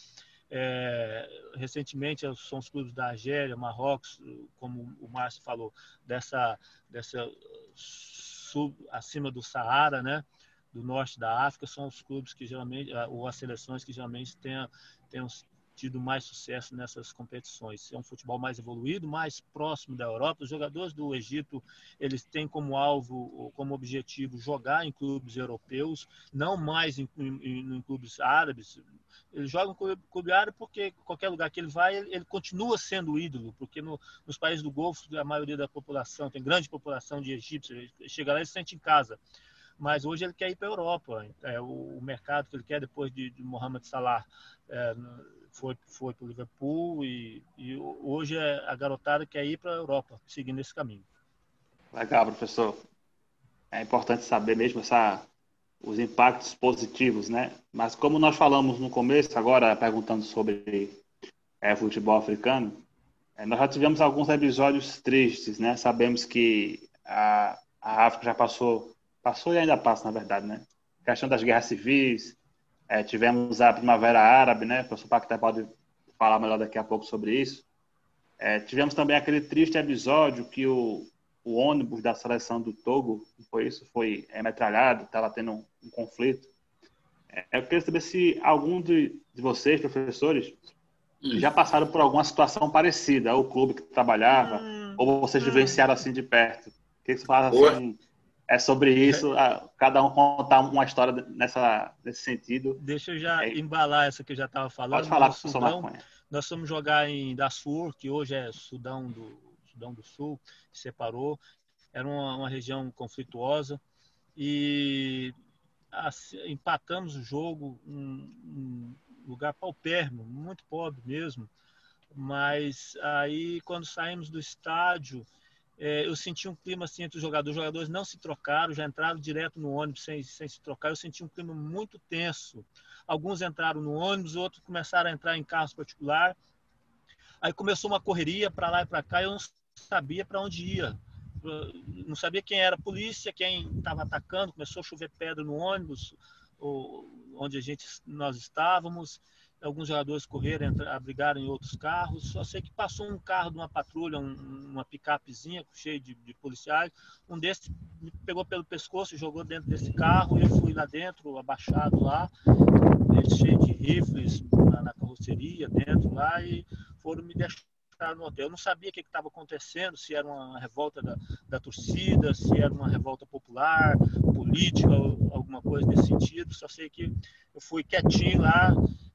É, recentemente são os clubes da Argélia, Marrocos, como o Márcio falou, dessa, dessa sub, acima do Saara, né? do norte da África, são os clubes que geralmente, ou as seleções que geralmente têm, têm tido mais sucesso nessas competições. É um futebol mais evoluído, mais próximo da Europa. Os jogadores do Egito, eles têm como alvo, como objetivo, jogar em clubes europeus, não mais em, em, em clubes árabes. Eles jogam em clube, clube árabe porque qualquer lugar que ele vai, ele, ele continua sendo ídolo, porque no, nos países do Golfo, a maioria da população, tem grande população de egípcios, chega lá e se sente em casa mas hoje ele quer ir para a Europa. É o, o, mercado que ele quer depois de, de Mohamed Salah é, foi, foi para o Liverpool e, e, hoje é a garotada quer ir para a Europa, seguindo esse caminho. Legal, professor. É importante saber mesmo essa, os impactos positivos, né? Mas como nós falamos no começo, agora perguntando sobre é, futebol africano, é, nós já tivemos alguns episódios tristes, né? Sabemos que a, a África já passou, passou e ainda passa, na verdade, né? A questão das guerras civis, é, tivemos a Primavera Árabe, né? O professor Paquetá pode falar melhor daqui a pouco sobre isso. É, tivemos também aquele triste episódio que o, o ônibus da seleção do Togo, foi isso, foi é, metralhado, estava tendo um, um conflito. É, eu queria saber se algum de, de vocês, professores, já passaram por alguma situação parecida ao clube que trabalhava, hum, ou vocês hum. vivenciaram assim de perto. O que você fala assim, é sobre isso, cada um contar uma história nessa, nesse sentido. Deixa eu já é. embalar essa que eu já estava falando. Pode falar, professor Maconha. Nós fomos jogar em Darfur, que hoje é Sudão do, Sudão do Sul, que separou. Era uma, uma região conflituosa. E assim, empatamos o jogo, um, um lugar paupérrimo, muito pobre mesmo. Mas aí, quando saímos do estádio, é, eu senti um clima assim entre os jogadores. Os jogadores não se trocaram, já entraram direto no ônibus sem, sem se trocar. Eu senti um clima muito tenso. Alguns entraram no ônibus, outros começaram a entrar em carros particular. Aí começou uma correria para lá e para cá. Eu não sabia para onde ia. não sabia quem era a polícia, quem estava atacando. Começou a chover pedra no ônibus, onde a gente nós estávamos alguns jogadores correram, abrigaram em outros carros. Só sei que passou um carro de uma patrulha, um, uma picapezinha cheio de, de, policiais. Um desses me pegou pelo pescoço e jogou dentro desse carro. Eu fui lá dentro, abaixado lá, cheio de rifles na, na carroceria dentro lá e foram me deixar no hotel. Eu não sabia o que estava acontecendo, se era uma revolta da, da torcida, se era uma revolta popular, política, alguma coisa nesse sentido. Só sei que eu fui quietinho lá,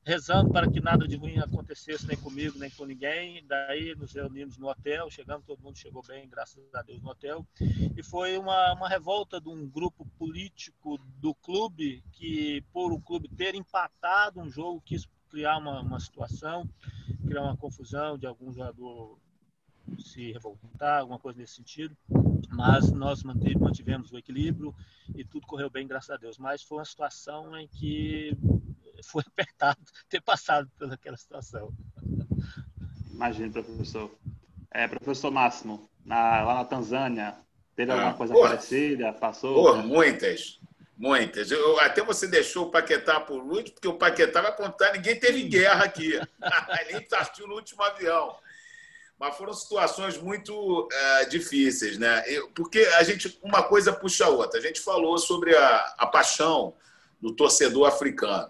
rezando para que nada de ruim acontecesse nem comigo, nem com ninguém. Daí nos reunimos no hotel, chegamos, todo mundo chegou bem, graças a Deus, no hotel. E foi uma, uma revolta de um grupo político do clube que, por o clube ter empatado um jogo, quis criar uma, uma situação, criar uma confusão de algum jogador se revoltar, alguma coisa nesse sentido. Mas nós mantivemos o equilíbrio e tudo correu bem, graças a Deus. Mas foi uma situação em que foi apertado ter passado pelaquela situação. Imagina, professor. É, professor Máximo, na, lá na Tanzânia, teve alguma ah, coisa porra, parecida? Passou? Porra, muitas. Muitas. Eu, até você deixou o Paquetá por último, porque o Paquetá vai contar, ninguém teve guerra aqui. <laughs> <laughs> Nem partiu no último avião. Mas foram situações muito uh, difíceis, né? Eu, porque a gente, uma coisa puxa a outra. A gente falou sobre a, a paixão do torcedor africano.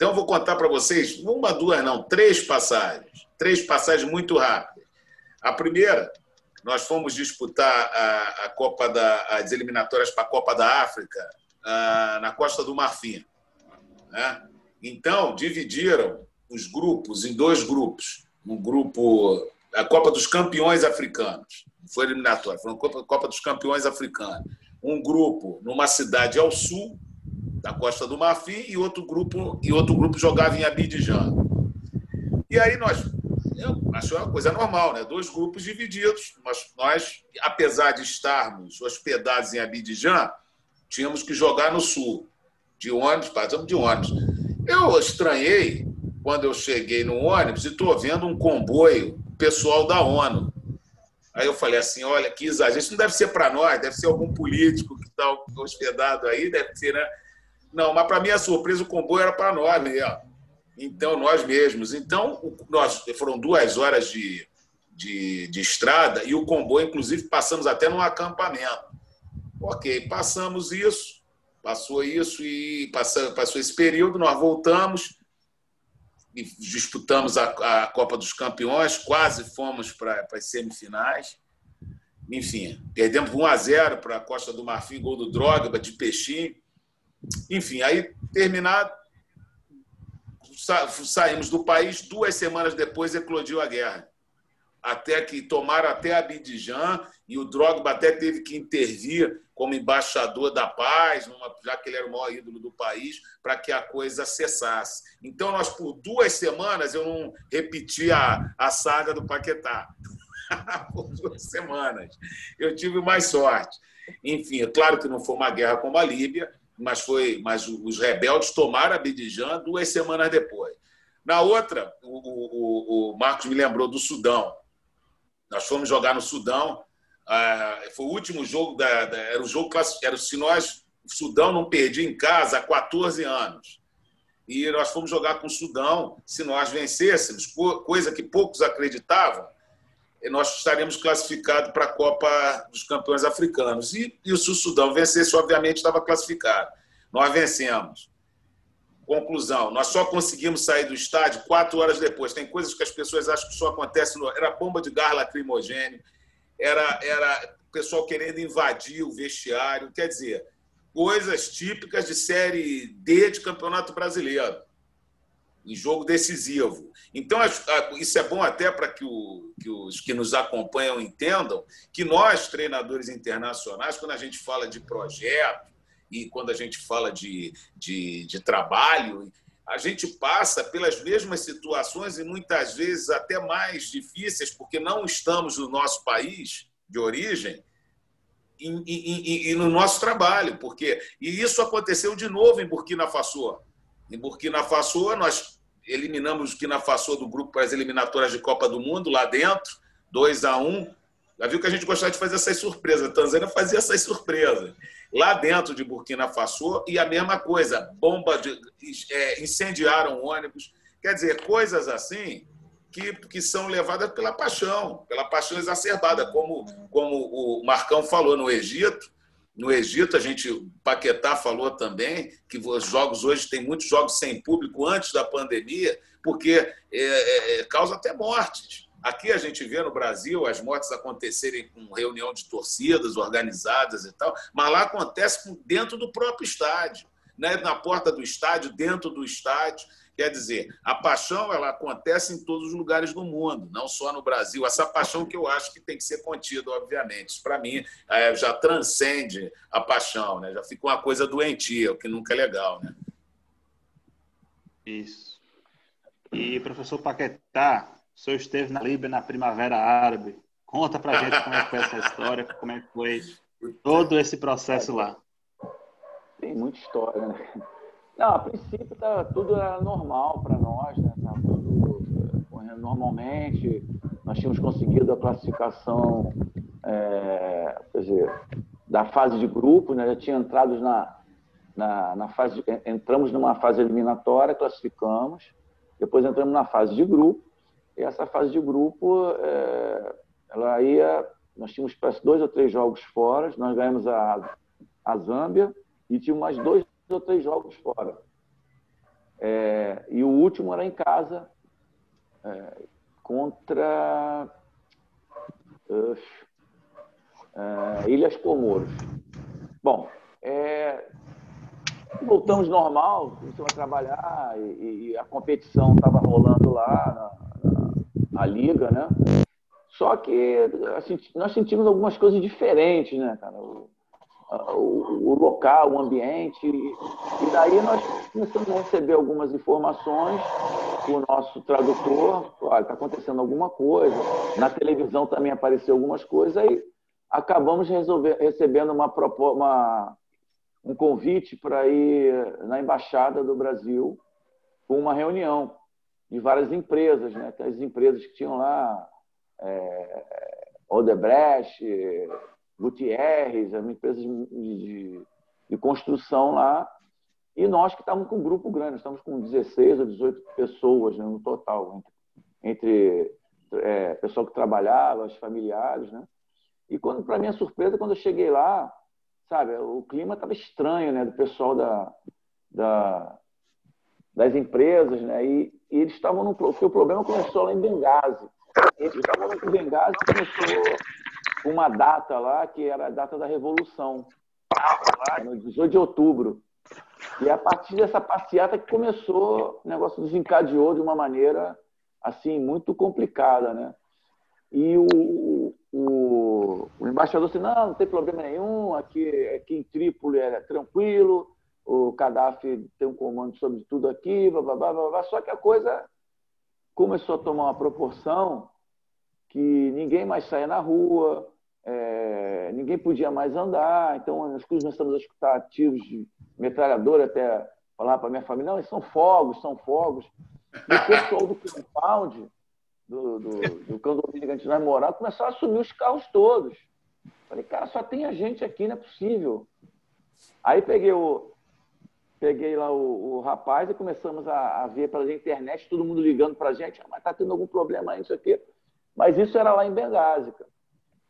Então, eu vou contar para vocês uma, duas, não, três passagens. Três passagens muito rápidas. A primeira, nós fomos disputar a, a Copa da, as eliminatórias para a Copa da África a, na Costa do Marfim. Né? Então, dividiram os grupos em dois grupos. Um grupo, a Copa dos Campeões Africanos. Foi eliminatória, foi a Copa, Copa dos Campeões Africanos. Um grupo numa cidade ao sul da Costa do Marfim e outro grupo e outro grupo jogava em Abidjan. E aí nós eu acho uma coisa normal, né? Dois grupos divididos, mas nós, apesar de estarmos hospedados em Abidjan, tínhamos que jogar no sul, de ônibus, passamos de ônibus. Eu estranhei quando eu cheguei no ônibus e estou vendo um comboio pessoal da ONU. Aí eu falei assim, olha, que exagero, isso não deve ser para nós, deve ser algum político que está hospedado aí, deve ser, né? Não, mas para minha surpresa, o comboio era para nós mesmo. Então, nós mesmos. Então, nós foram duas horas de, de, de estrada e o comboio, inclusive, passamos até num acampamento. Ok, passamos isso, passou isso e passou, passou esse período, nós voltamos e disputamos a, a Copa dos Campeões, quase fomos para as semifinais. Enfim, perdemos 1 a 0 para a Costa do Marfim, gol do Drogba, de peixinho. Enfim, aí terminado, sa saímos do país, duas semanas depois eclodiu a guerra. até que tomaram até Abidjan e o Drogba até teve que intervir como embaixador da paz, numa, já que ele era o maior ídolo do país, para que a coisa cessasse. Então, nós, por duas semanas, eu não repeti a, a saga do Paquetá. <laughs> por duas semanas. Eu tive mais sorte. Enfim, é claro que não foi uma guerra como a Líbia, mas foi, mas os rebeldes tomaram Abidjan duas semanas depois. Na outra, o, o, o Marcos me lembrou do Sudão. Nós fomos jogar no Sudão. Ah, foi o último jogo da, da, era o jogo era se nós o Sudão não perdia em casa há 14 anos. E nós fomos jogar com o Sudão. Se nós vencêssemos, coisa que poucos acreditavam, nós estaríamos classificados para a Copa dos Campeões Africanos. E, e se o Sudão vencesse, obviamente estava classificado. Nós vencemos. Conclusão: nós só conseguimos sair do estádio quatro horas depois. Tem coisas que as pessoas acham que só acontece. No... Era bomba de gás lacrimogêneo, era, era pessoal querendo invadir o vestiário. Quer dizer, coisas típicas de Série D de Campeonato Brasileiro em jogo decisivo. Então, isso é bom até para que, que os que nos acompanham entendam que nós, treinadores internacionais, quando a gente fala de projeto e quando a gente fala de, de, de trabalho, a gente passa pelas mesmas situações e muitas vezes até mais difíceis, porque não estamos no nosso país de origem e, e, e, e no nosso trabalho. porque E isso aconteceu de novo em Burkina Faso. Em Burkina Faso, nós eliminamos o Burkina Faso do grupo para as eliminatórias de Copa do Mundo, lá dentro, 2 a 1 Já viu que a gente gostava de fazer essas surpresas. A Tanzânia fazia essas surpresas. Lá dentro de Burkina Faso, e a mesma coisa, bomba de. É, incendiaram ônibus. Quer dizer, coisas assim que, que são levadas pela paixão, pela paixão exacerbada, como, como o Marcão falou no Egito no Egito, a gente, Paquetá falou também que os jogos hoje tem muitos jogos sem público antes da pandemia, porque é, é, é, causa até mortes. Aqui a gente vê no Brasil as mortes acontecerem com reunião de torcidas organizadas e tal, mas lá acontece dentro do próprio estádio, né? na porta do estádio, dentro do estádio. Quer dizer, a paixão ela acontece em todos os lugares do mundo, não só no Brasil. Essa paixão que eu acho que tem que ser contida, obviamente. Isso, para mim, é, já transcende a paixão, né? já fica uma coisa doentia, o que nunca é legal. Né? Isso. E, professor Paquetá, o senhor esteve na Líbia na Primavera Árabe. Conta para gente como é que foi essa história, como é que foi <laughs> todo esse processo lá. Tem muita história, né? Não, a princípio tá, tudo era normal para nós, né? Tá tudo correndo normalmente. Nós tínhamos conseguido a classificação é, quer dizer, da fase de grupo, né? Já tinha entrado na, na, na fase, entramos numa fase eliminatória, classificamos, depois entramos na fase de grupo, e essa fase de grupo, é, ela ia, nós tínhamos dois ou três jogos fora, nós ganhamos a, a Zâmbia e tínhamos mais dois ou três jogos fora. É, e o último era em casa, é, contra uh, uh, Ilhas Comoros. Bom, é, voltamos normal, começamos a trabalhar e, e a competição estava rolando lá na, na, na, liga, né? Só que assim, nós sentimos algumas coisas diferentes, né, cara? o, o local, o ambiente. E daí nós começamos a receber algumas informações o nosso tradutor, olha, está acontecendo alguma coisa. Na televisão também apareceu algumas coisas, aí acabamos resolver, recebendo uma, uma, um convite para ir na Embaixada do Brasil com uma reunião de várias empresas, né? As empresas que tinham lá, é, Odebrecht, Gutierrez, uma empresa de, de, construção lá, e nós que estávamos com um grupo grande, estamos com 16 ou 18 pessoas né, no total, entre, entre é, pessoal que trabalhava, os familiares, né? E quando, para minha surpresa, quando eu cheguei lá, sabe, o clima estava estranho, né, do pessoal da, da das empresas, né? E, e eles estavam no porque o problema começou lá em Benghazi. Eles estavam em Benghazi começou uma data lá que era a data da Revolução, no 18 de outubro. E a partir dessa passeata que começou, o negócio desencadeou de uma maneira assim muito complicada, né? E o, o, o embaixador disse, não, não tem problema nenhum, aqui, aqui em Trípoli é tranquilo, o Gaddafi tem um comando sobre tudo aqui, blá, blá, blá, blá, só que a coisa começou a tomar uma proporção que ninguém mais saía na rua, é, ninguém podia mais andar, então nós começamos a escutar tiros de metralhadora até falar para minha família, não, são fogos, são fogos. E o pessoal do compound, do, do, do condomínio que a gente vai morar, começou a assumir os carros todos. Falei, cara, só tem a gente aqui, não é possível. Aí peguei o, peguei lá o, o rapaz e começamos a, a ver pela internet, todo mundo ligando para a gente, ah, mas tá tendo algum problema aí, isso aqui. Mas isso era lá em Benghazi.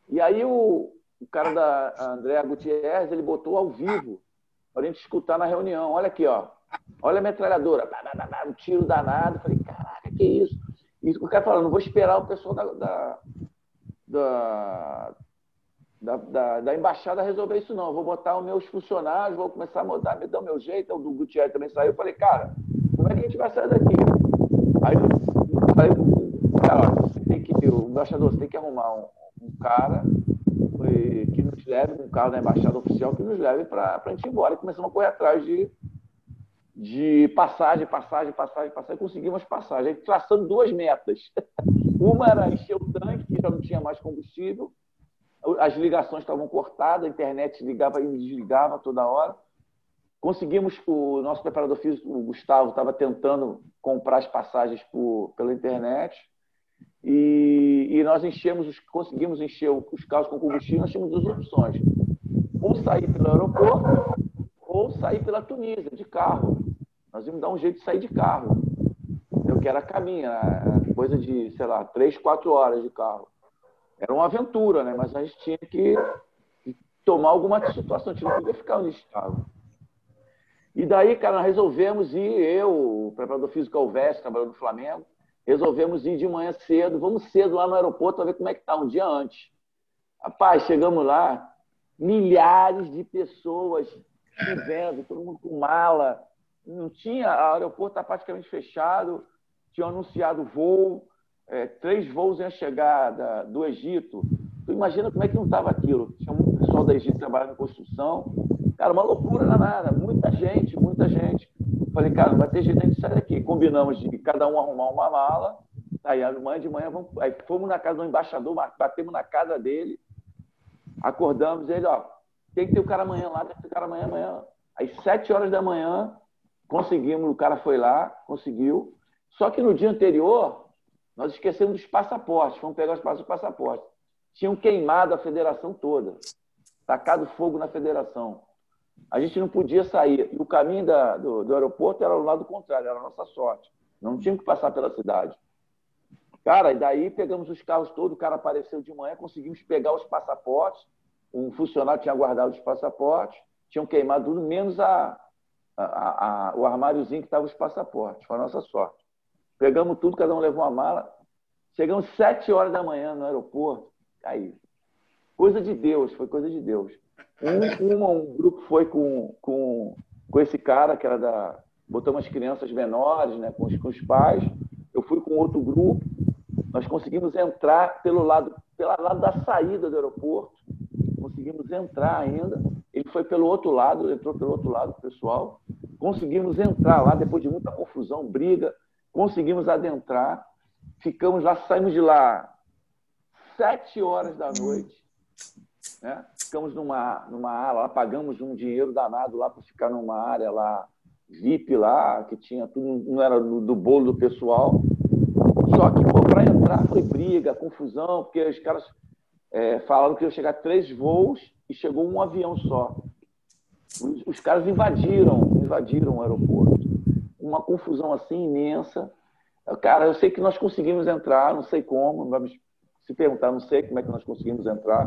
E aí o, o cara da André Gutierrez, ele botou ao vivo para a gente escutar na reunião. Olha aqui, ó. Olha a metralhadora. Um tiro danado. Falei, caraca, que isso? E o cara falou, não vou esperar o pessoal da, da, da, da, da, da embaixada resolver isso, não. vou botar os meus funcionários, vou começar a mudar, me o meu jeito. O Gutierrez também saiu. Eu falei, cara, como é que a gente vai sair daqui? Aí eu falei, cara, tem que, o embaixador, você tem que arrumar um, um cara que nos leve, um carro da embaixada oficial que nos leve para a gente ir embora. E começamos a correr atrás de, de passagem, passagem, passagem, passagem. Conseguimos passagem, traçando duas metas. <laughs> Uma era encher o tanque, que já não tinha mais combustível. As ligações estavam cortadas, a internet ligava e desligava toda hora. Conseguimos, o nosso preparador físico, o Gustavo, estava tentando comprar as passagens por, pela internet e, e nós enchemos, os, conseguimos encher os carros com combustível, nós tínhamos duas opções. Ou sair pelo aeroporto, ou sair pela Tunísia, de carro. Nós íamos dar um jeito de sair de carro. Eu que era caminho, coisa de, sei lá, três, quatro horas de carro. Era uma aventura, né? Mas a gente tinha que, tomar alguma situação, a gente não podia ficar onde estava. E daí, cara, resolvemos ir, eu, o preparador físico Alves, trabalhando no Flamengo, resolvemos ir de manhã cedo, vamos cedo lá no aeroporto para ver como é que está, um dia antes. Rapaz, chegamos lá, milhares de pessoas vivendo, todo mundo com mala. Não tinha, o aeroporto está praticamente fechado, tinham anunciado voo, é, três voos iam chegar da, do Egito. Tu imagina como é que não estava aquilo. Tinha muito pessoal da Egito trabalhando em construção. Cara, uma loucura danada, muita gente, muita gente. Falei, cara, vai ter jeito de sair daqui. Combinamos de cada um arrumar uma mala. Aí, amanhã de manhã, vamos... aí fomos na casa do embaixador, batemos na casa dele, acordamos ele, ó, tem que ter o cara amanhã lá, tem que ter o cara amanhã, amanhã. Às sete horas da manhã, conseguimos, o cara foi lá, conseguiu. Só que no dia anterior, nós esquecemos dos passaportes, fomos pegar os passaportes. Tinham queimado a federação toda, tacado fogo na federação a gente não podia sair. E o caminho da, do, do, aeroporto era o lado contrário, era a nossa sorte. Não tínhamos que passar pela cidade. Cara, e daí pegamos os carros todos, o cara apareceu de manhã, conseguimos pegar os passaportes. Um funcionário tinha guardado os passaportes, tinham queimado tudo, menos a, a, a, o armáriozinho que estava os passaportes. Foi a nossa sorte. Pegamos tudo, cada um levou uma mala. Chegamos sete horas da manhã no aeroporto. Aí, coisa de Deus, foi coisa de Deus. Um, um, um grupo foi com, com, com esse cara, que era da. Botou umas crianças menores, né, com os, com os pais. Eu fui com outro grupo. Nós conseguimos entrar pelo lado, pelo lado da saída do aeroporto. Conseguimos entrar ainda. Ele foi pelo outro lado, entrou pelo outro lado, pessoal. Conseguimos entrar lá, depois de muita confusão, briga. Conseguimos adentrar. Ficamos lá, saímos de lá sete horas da noite. Né? ficamos numa, numa ala, pagamos um dinheiro danado lá para ficar numa área lá, VIP lá, que tinha tudo, não era do, do bolo do pessoal. Só que, para entrar foi briga, confusão, porque os caras é, falaram que ia chegar três voos e chegou um avião só. Os, os caras invadiram, invadiram o aeroporto. Uma confusão assim imensa. Cara, eu sei que nós conseguimos entrar, não sei como, vamos se perguntar, não sei como é que nós conseguimos entrar.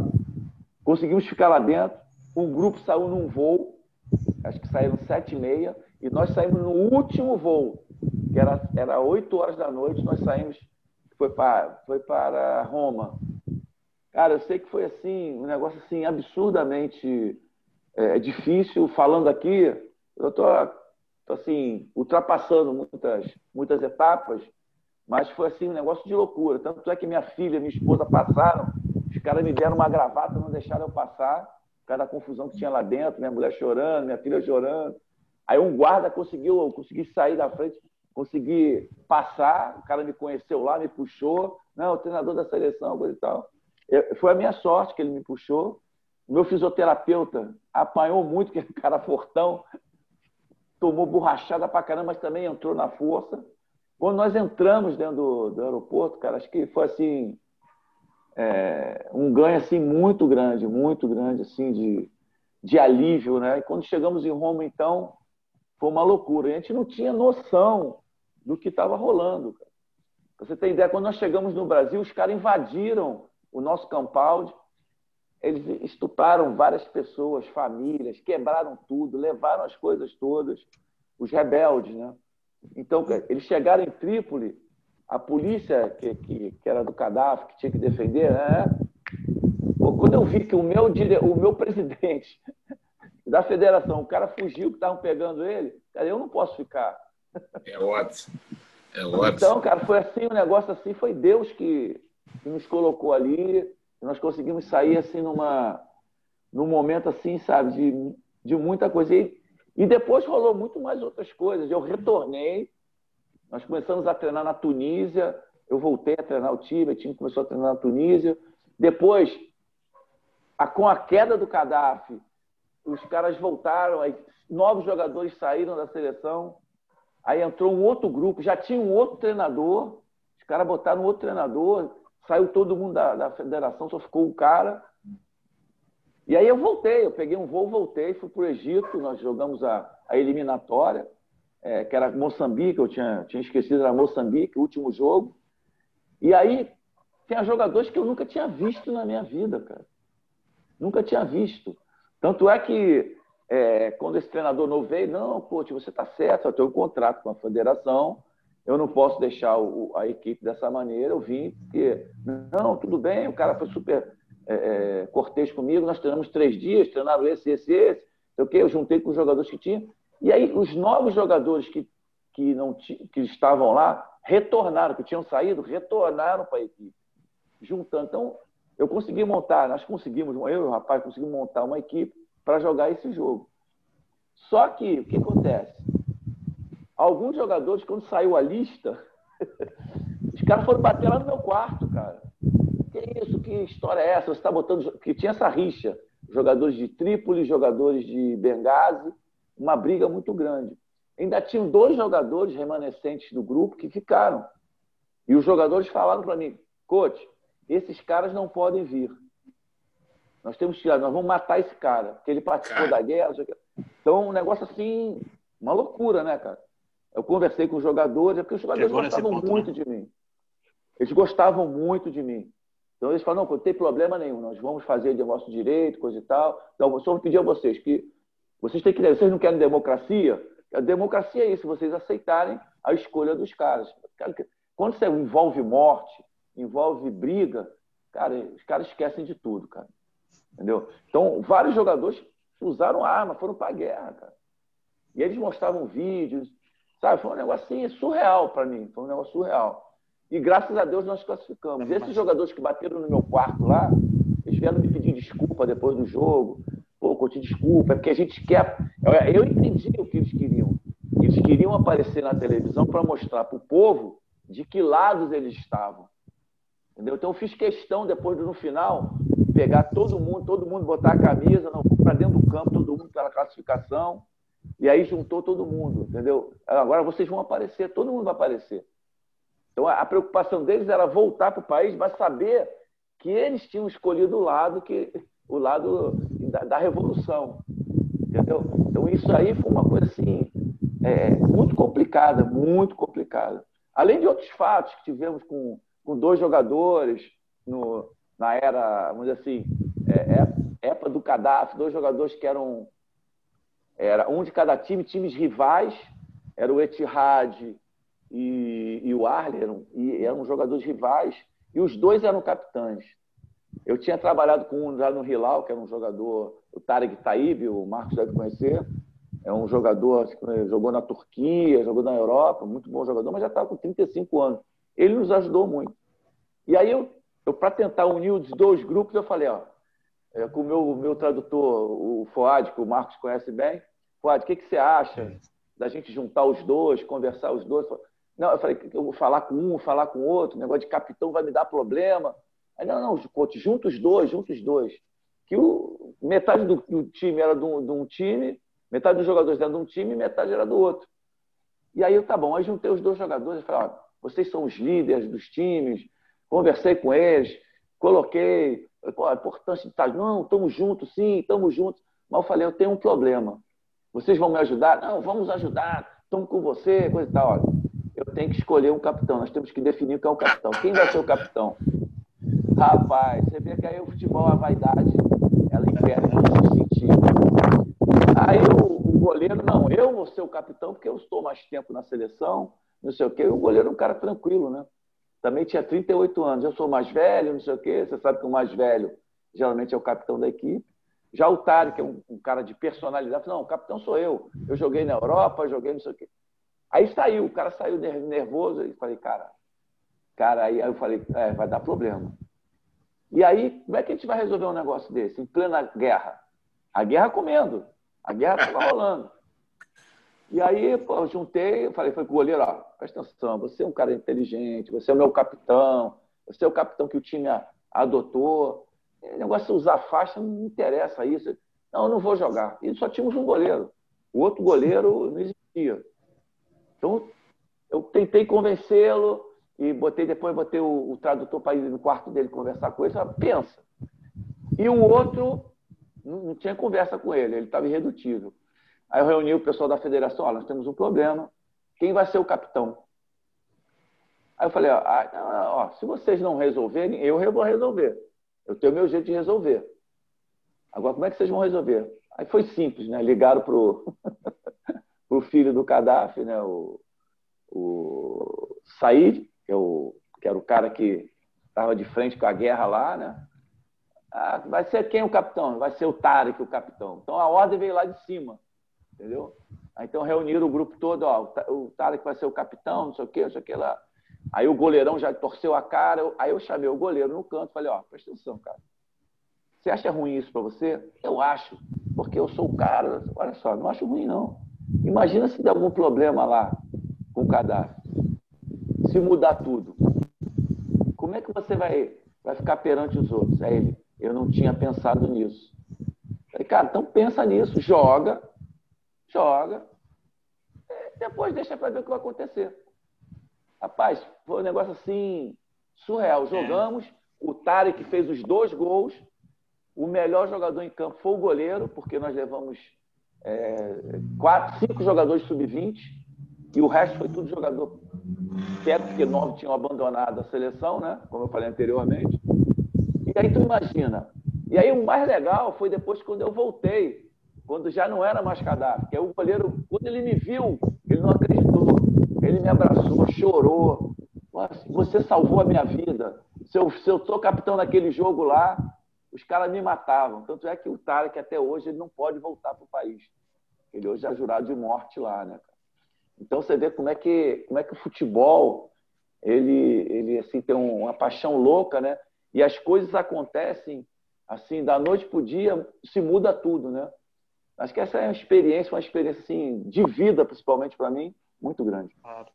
Conseguimos ficar lá dentro. Um grupo saiu num voo, acho que saíram sete e meia, e nós saímos no último voo, que era, era 8 horas da noite, nós saímos, foi para, foi para Roma. Cara, eu sei que foi assim, um negócio assim absurdamente é, difícil. Falando aqui, eu tô, tô assim ultrapassando muitas muitas etapas, Mas foi assim um negócio de loucura. Tanto é que minha filha e minha esposa passaram, os caras me deram uma gravata, não deixaram eu passar, por causa da confusão que tinha lá dentro, minha mulher chorando, minha filha chorando. Aí um guarda conseguiu, eu consegui sair da frente, consegui passar, o cara me conheceu lá, me puxou, não, o treinador da seleção, coisa e tal. Foi a minha sorte que ele me puxou. O meu fisioterapeuta apanhou muito, que é cara fortão, tomou borrachada pra caramba, mas também entrou na força. Quando nós entramos dentro do, do aeroporto, cara, acho que foi assim é, um ganho assim muito grande, muito grande assim de, de alívio, né? E quando chegamos em Roma, então, foi uma loucura. a gente não tinha noção do que estava rolando. Cara. Você tem ideia? Quando nós chegamos no Brasil, os caras invadiram o nosso compound, eles estupraram várias pessoas, famílias, quebraram tudo, levaram as coisas todas, os rebeldes, né? Então, eles chegaram em Trípoli, a polícia, que, que, que era do Gaddafi, que tinha que defender, né? quando eu vi que o meu, dire... o meu <laughs> presidente da federação, o cara fugiu, que estavam pegando ele, cara, eu não posso ficar. É ótimo. É ótimo. Então, cara, foi assim, um negócio assim, foi Deus que, que nos colocou ali, nós conseguimos sair assim numa num momento assim, sabe, de, de muita coisa. E, e depois rolou muito mais outras coisas. Eu retornei, nós começamos a treinar na Tunísia, eu voltei a treinar o time, o time começou a treinar na Tunísia. Depois, a, com a queda do Gaddafi, os caras voltaram, aí, novos jogadores saíram da seleção, aí entrou um outro grupo, já tinha um outro treinador, os caras botaram um outro treinador, saiu todo mundo da, da federação, só ficou um cara. E aí eu voltei, eu peguei um voo, voltei, fui para o Egito, nós jogamos a, a eliminatória, é, que era Moçambique, eu tinha, tinha esquecido, era Moçambique, o último jogo. E aí tinha jogadores que eu nunca tinha visto na minha vida, cara. Nunca tinha visto. Tanto é que é, quando esse treinador novo veio, não, coach, você está certo, eu tenho um contrato com a federação, eu não posso deixar o, a equipe dessa maneira. Eu vim porque, não, tudo bem, o cara foi super é, é, cortês comigo, nós treinamos três dias, treinaram esse, esse, esse, quê, eu juntei com os jogadores que tinha. E aí os novos jogadores que, que, não que estavam lá retornaram, que tinham saído, retornaram para a equipe, juntando. Então, eu consegui montar, nós conseguimos, eu e o rapaz conseguimos montar uma equipe para jogar esse jogo. Só que, o que acontece? Alguns jogadores, quando saiu a lista, <laughs> os caras foram bater lá no meu quarto, cara. Que isso? Que história é essa? Você está botando. Que tinha essa rixa. Jogadores de Trípoli, jogadores de Benghazi, uma briga muito grande. Ainda tinham dois jogadores remanescentes do grupo que ficaram. E os jogadores falaram para mim, coach, esses caras não podem vir. Nós temos que nós vamos matar esse cara, porque ele participou da guerra. Então, um negócio assim, uma loucura, né, cara? Eu conversei com os jogadores, é porque os jogadores Chegou gostavam ponto, muito né? de mim. Eles gostavam muito de mim. Então eles falaram, não, não tem problema nenhum, nós vamos fazer de nosso direito, coisa e tal. Então, eu só vou pedir a vocês que vocês têm que vocês não querem democracia? A democracia é isso, vocês aceitarem a escolha dos caras. Quando você envolve morte, envolve briga, cara, os caras esquecem de tudo, cara. Entendeu? Então, vários jogadores usaram arma, foram para a guerra, cara. E eles mostravam vídeos, Sabe? Foi um negócio assim, surreal para mim. Foi um negócio surreal. E graças a Deus nós classificamos. E esses jogadores que bateram no meu quarto lá, eles vieram me pedir desculpa depois do jogo. Desculpa, é porque a gente quer. Eu entendi o que eles queriam. Eles queriam aparecer na televisão para mostrar para o povo de que lados eles estavam. Entendeu? Então eu fiz questão, depois no final, pegar todo mundo, todo mundo botar a camisa para dentro do campo, todo mundo pela classificação. E aí juntou todo mundo, entendeu? Agora vocês vão aparecer, todo mundo vai aparecer. Então a preocupação deles era voltar para o país, mas saber que eles tinham escolhido o lado que o lado da, da revolução, entendeu? Então isso aí foi uma coisa assim é, muito complicada, muito complicada. Além de outros fatos que tivemos com, com dois jogadores no, na era, vamos dizer assim, é, é época do Gaddafi, dois jogadores que eram era um de cada time, times rivais, era o Etihad e, e o Arler, e eram jogadores rivais, e os dois eram capitães. Eu tinha trabalhado com um já no Hilal, que era um jogador, o Tarek Taib, o Marcos deve conhecer, é um jogador que jogou na Turquia, jogou na Europa, muito bom jogador, mas já estava com 35 anos. ele nos ajudou muito. E aí, eu, eu para tentar unir os dois grupos, eu falei, ó, é, com o meu, meu tradutor, o Foad, que o Marcos conhece bem, Foad, o que, que você acha da gente juntar os dois, conversar os dois? Não, eu falei eu vou falar com um, falar com o outro, negócio de capitão vai me dar problema. Aí, não, não, coach, junta os dois, junta os dois. Que o, metade do, do time era de um, de um, time, metade dos jogadores era de um time metade era do outro. E aí, tá bom, aí juntei os dois jogadores e falei, ó, vocês são os líderes dos times, conversei com eles, coloquei, pô, a importância de estar, não, estamos juntos, sim, estamos juntos. Mas eu falei, eu tenho um problema. Vocês vão me ajudar? Não, vamos ajudar, estamos com você, coisa e tal. Olha, eu tenho que escolher um capitão, nós temos que definir quem é o capitão. Quem vai ser o capitão? Rapaz, você vê que aí o futebol, a vaidade, ela impera nesse sentido. Aí o, o, goleiro, não, eu vou ser o capitão porque eu estou mais tempo na seleção, não sei o quê. E o goleiro é um cara tranquilo, né? Também tinha 38 anos. Eu sou mais velho, não sei o quê. Você sabe que o mais velho geralmente é o capitão da equipe. Já o Tari, que é um, um cara de personalidade, não, o capitão sou eu. Eu joguei na Europa, joguei não sei o quê. Aí saiu, o cara saiu nervoso e falei, cara, cara, aí, aí eu falei, é, vai dar problema. E aí, como é que a gente vai resolver um negócio desse? Em plena guerra. A guerra comendo. A guerra estava <laughs> rolando. E aí, pô, eu juntei, falei, foi com o goleiro, ó, presta atenção, você é um cara inteligente, você é o meu capitão, você é o capitão que o time adotou. O negócio de usar faixa não me interessa isso. Não, eu não vou jogar. E só tínhamos um goleiro. O outro goleiro não existia. Então, eu tentei convencê-lo e botei depois botei o, o tradutor para ir no quarto dele conversar com ele. Falei, pensa. E o outro não, não tinha conversa com ele, ele estava irredutível. Aí eu reuni o pessoal da federação, olha, nós temos um problema, quem vai ser o capitão? Aí eu falei, ó, ah, ó, se vocês não resolverem, eu vou resolver. Eu tenho meu jeito de resolver. Agora, como é que vocês vão resolver? Aí foi simples, né? Ligaram para o <laughs> filho do Gaddafi, né? o, o Said, que, é o, que era o cara que estava de frente com a guerra lá, né? Ah, vai ser quem o capitão? Vai ser o Tarek o capitão. Então a ordem veio lá de cima, entendeu? Então reuniram o grupo todo, ó, o Tarek vai ser o capitão, não sei o quê, não sei o que lá. Aí o goleirão já torceu a cara, aí eu chamei o goleiro no canto, falei, ó, presta atenção, cara. Você acha ruim isso para você? Eu acho, porque eu sou o cara. Olha só, não acho ruim não. Imagina se der algum problema lá com o cadastro. Se mudar tudo. Como é que você vai, vai ficar perante os outros? Aí ele, eu não tinha pensado nisso. Falei, cara, então pensa nisso, joga, joga, depois deixa para ver o que vai acontecer. Rapaz, foi um negócio assim, surreal. Jogamos, é. o Tarek fez os dois gols, o melhor jogador em campo foi o goleiro, porque nós levamos é, quatro, cinco jogadores sub-20 e o resto foi tudo jogador perto, porque nove tinham abandonado a seleção, né? como eu falei anteriormente. E aí tu imagina. E aí o mais legal foi depois quando eu voltei, quando já não era mais cadáver, que o goleiro, quando ele me viu, ele não acreditou. Ele me abraçou, chorou. Você salvou a minha vida. Se eu, se eu sou capitão naquele jogo lá, os caras me matavam. Tanto é que o Tarek, até hoje, ele não pode voltar para o país. Ele hoje é jurado de morte lá, né? Então você vê como é que, como é que o futebol ele, ele assim, tem uma paixão louca, né? E as coisas acontecem assim, da noite para o dia, se muda tudo, né? Acho que essa é uma experiência, uma experiência assim, de vida, principalmente para mim, muito grande. Claro,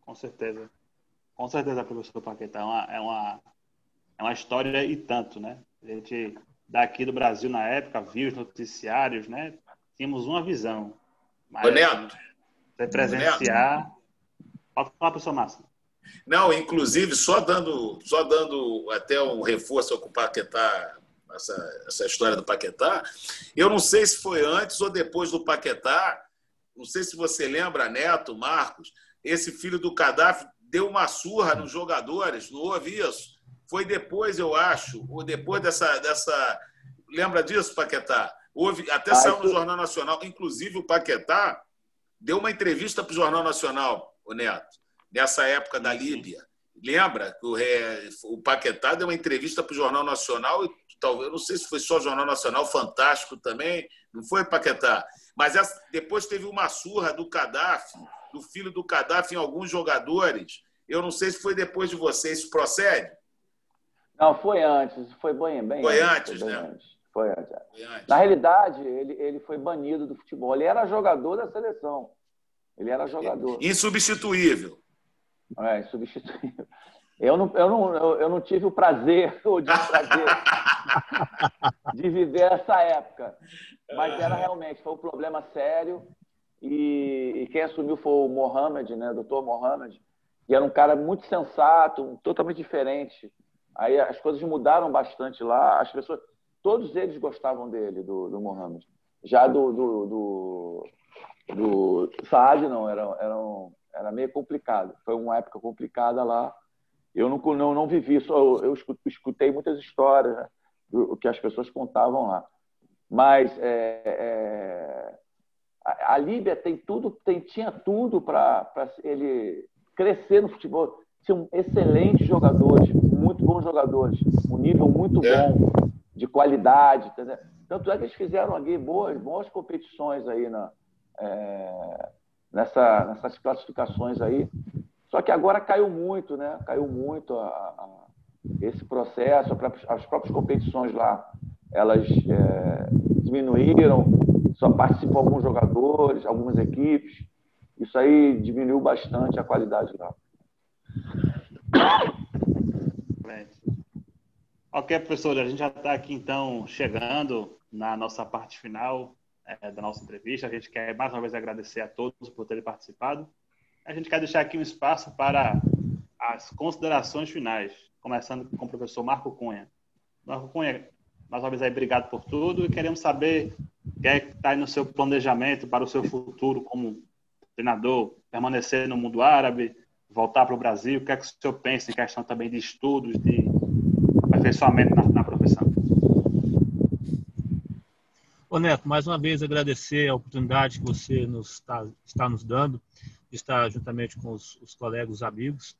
com certeza. Com certeza, professor Paquetá. É uma, é uma, é uma história e tanto, né? A gente, daqui do Brasil, na época, viu os noticiários, né? Tínhamos uma visão. Mas, Ô, Neto. Você presenciar. Pode falar, professor Márcio. Não, inclusive, só dando, só dando até um reforço ao Paquetá, essa, essa história do Paquetá, eu não sei se foi antes ou depois do Paquetá, não sei se você lembra, Neto, Marcos, esse filho do Gaddafi deu uma surra nos jogadores, não houve isso? Foi depois, eu acho, ou depois dessa. dessa... Lembra disso, Paquetá? Houve, até saiu no Jornal Nacional, inclusive o Paquetá deu uma entrevista para o Jornal Nacional, o Neto, nessa época da Líbia. Lembra que o, é, o Paquetá deu uma entrevista para o Jornal Nacional e talvez, não sei se foi só o Jornal Nacional, fantástico também, não foi, Paquetá? Mas essa, depois teve uma surra do Gaddafi, do filho do Gaddafi em alguns jogadores. Eu não sei se foi depois de você. Isso procede? Não, foi antes. Foi bem, bem foi antes. foi né? Antes. Foi antes. Foi antes. Na realidade, ele, ele foi banido do futebol. Ele era jogador da seleção. Ele era jogador. Insubstituível. É, insubstituível. Eu não, eu não, eu não tive o prazer, <laughs> o desprazer <laughs> de viver essa época. Mas era realmente, foi um problema sério. E, e quem assumiu foi o Mohamed, né, doutor Mohamed, que era um cara muito sensato, totalmente diferente. Aí as coisas mudaram bastante lá. As pessoas, todos eles gostavam dele, do, do Mohamed. Já do, do, do, do Saad, não, era, era, um, era meio complicado. Foi uma época complicada lá. Eu não, não, não vivi, só eu escutei muitas histórias né, do que as pessoas contavam lá. Mas é, é, a, a Líbia tem tudo, tem, tinha tudo para ele crescer no futebol. Tinham excelentes jogadores, muito bons jogadores, um nível muito é. bom de qualidade. Tanto é que eles fizeram aqui boas, boas competições aí na, é, nessa, nessas classificações aí. Só que agora caiu muito, né? Caiu muito a, a, esse processo, as próprias competições lá, elas é, diminuíram, só participam alguns jogadores, algumas equipes. Isso aí diminuiu bastante a qualidade lá. Ok, professor, a gente já está aqui então chegando na nossa parte final é, da nossa entrevista. A gente quer mais uma vez agradecer a todos por terem participado. A gente quer deixar aqui um espaço para as considerações finais, começando com o professor Marco Cunha. Marco Cunha, mais uma vez aí, obrigado por tudo e queremos saber o que é que está aí no seu planejamento para o seu futuro como treinador, permanecer no mundo árabe, voltar para o Brasil, o que é que o senhor pensa em questão também de estudos, de aperfeiçoamento na, na profissão? Ô Neto, mais uma vez agradecer a oportunidade que você nos está, está nos dando de estar juntamente com os, os colegas, os amigos,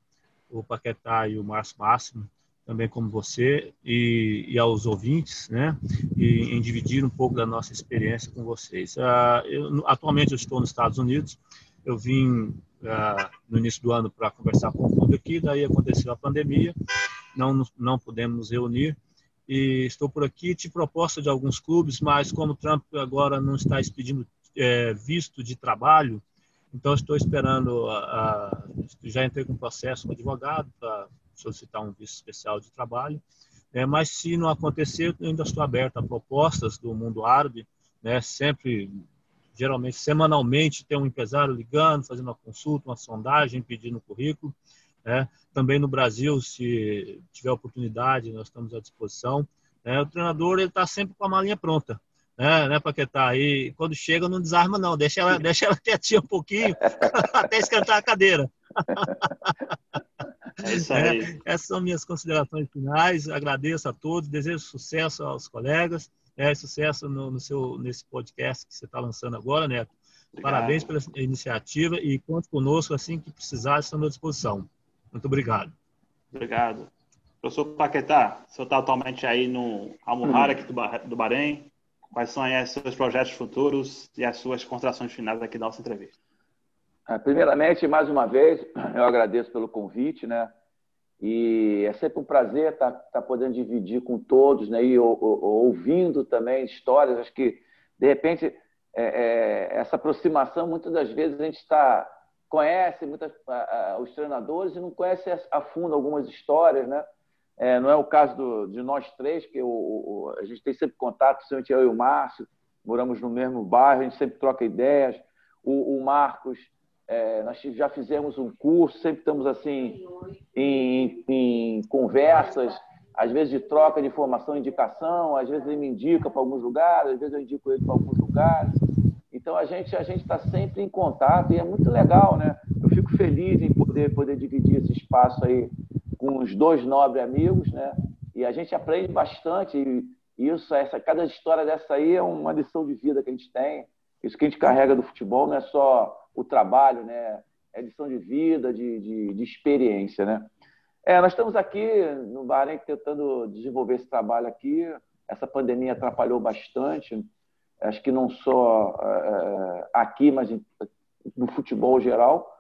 o Paquetá e o Márcio Máximo, também como você, e, e, aos ouvintes, né, e, em dividir um pouco da nossa experiência com vocês. Uh, eu, atualmente eu estou nos Estados Unidos, eu vim uh, no início do ano para conversar com o clube aqui, daí aconteceu a pandemia, não, não pudemos nos reunir, e estou por aqui, te proposta de alguns clubes, mas como Trump agora não está expedindo é, visto de trabalho, então estou esperando, a, a, já entrei com processo com advogado para solicitar um visto especial de trabalho, é, mas se não acontecer, ainda estou aberto a propostas do mundo árabe, né, sempre, geralmente, semanalmente, tem um empresário ligando, fazendo uma consulta, uma sondagem, pedindo currículo, né? Também no Brasil, se tiver oportunidade, nós estamos à disposição. Né? O treinador ele está sempre com a malinha pronta, né, né Paquetá? aí quando chega, não desarma, não. Deixa ela, deixa ela <laughs> quietinha um pouquinho <laughs> até esquentar a cadeira. <laughs> É. É, essas são minhas considerações finais. Agradeço a todos, desejo sucesso aos colegas, é, sucesso no, no seu, nesse podcast que você está lançando agora, Neto. Obrigado. Parabéns pela iniciativa e conte conosco assim que precisar, estamos à disposição. Muito obrigado. Obrigado. Professor Paquetá, o senhor está atualmente aí no Almuhara, aqui do Bahrein. Quais são aí os seus projetos futuros e as suas considerações finais aqui da nossa entrevista? É, primeiramente, mais uma vez, <clears throat> eu agradeço pelo convite, né? E é sempre um prazer estar, tá, estar tá podendo dividir com todos, né? E ouvindo também histórias. Acho que, de repente, é, é, essa aproximação, muitas das vezes a gente está conhece muitas, os treinadores e não conhece a fundo algumas histórias, né? É, não é o caso do, de nós três, que o, o, a gente tem sempre contato, principalmente eu e o Márcio, moramos no mesmo bairro, a gente sempre troca ideias. O, o Marcos, é, nós já fizemos um curso, sempre estamos assim em, em, conversas, às vezes de troca de informação, indicação, às vezes ele me indica para alguns lugares, às vezes eu indico ele para alguns lugares. Então a gente a gente está sempre em contato e é muito legal, né? Eu fico feliz em poder poder dividir esse espaço aí com os dois nobres amigos, né? E a gente aprende bastante e isso essa cada história dessa aí é uma lição de vida que a gente tem. Isso que a gente carrega do futebol não é só o trabalho, né? É lição de vida, de, de, de experiência, né? É, nós estamos aqui no Bahrein tentando desenvolver esse trabalho aqui. Essa pandemia atrapalhou bastante acho que não só é, aqui, mas no futebol geral.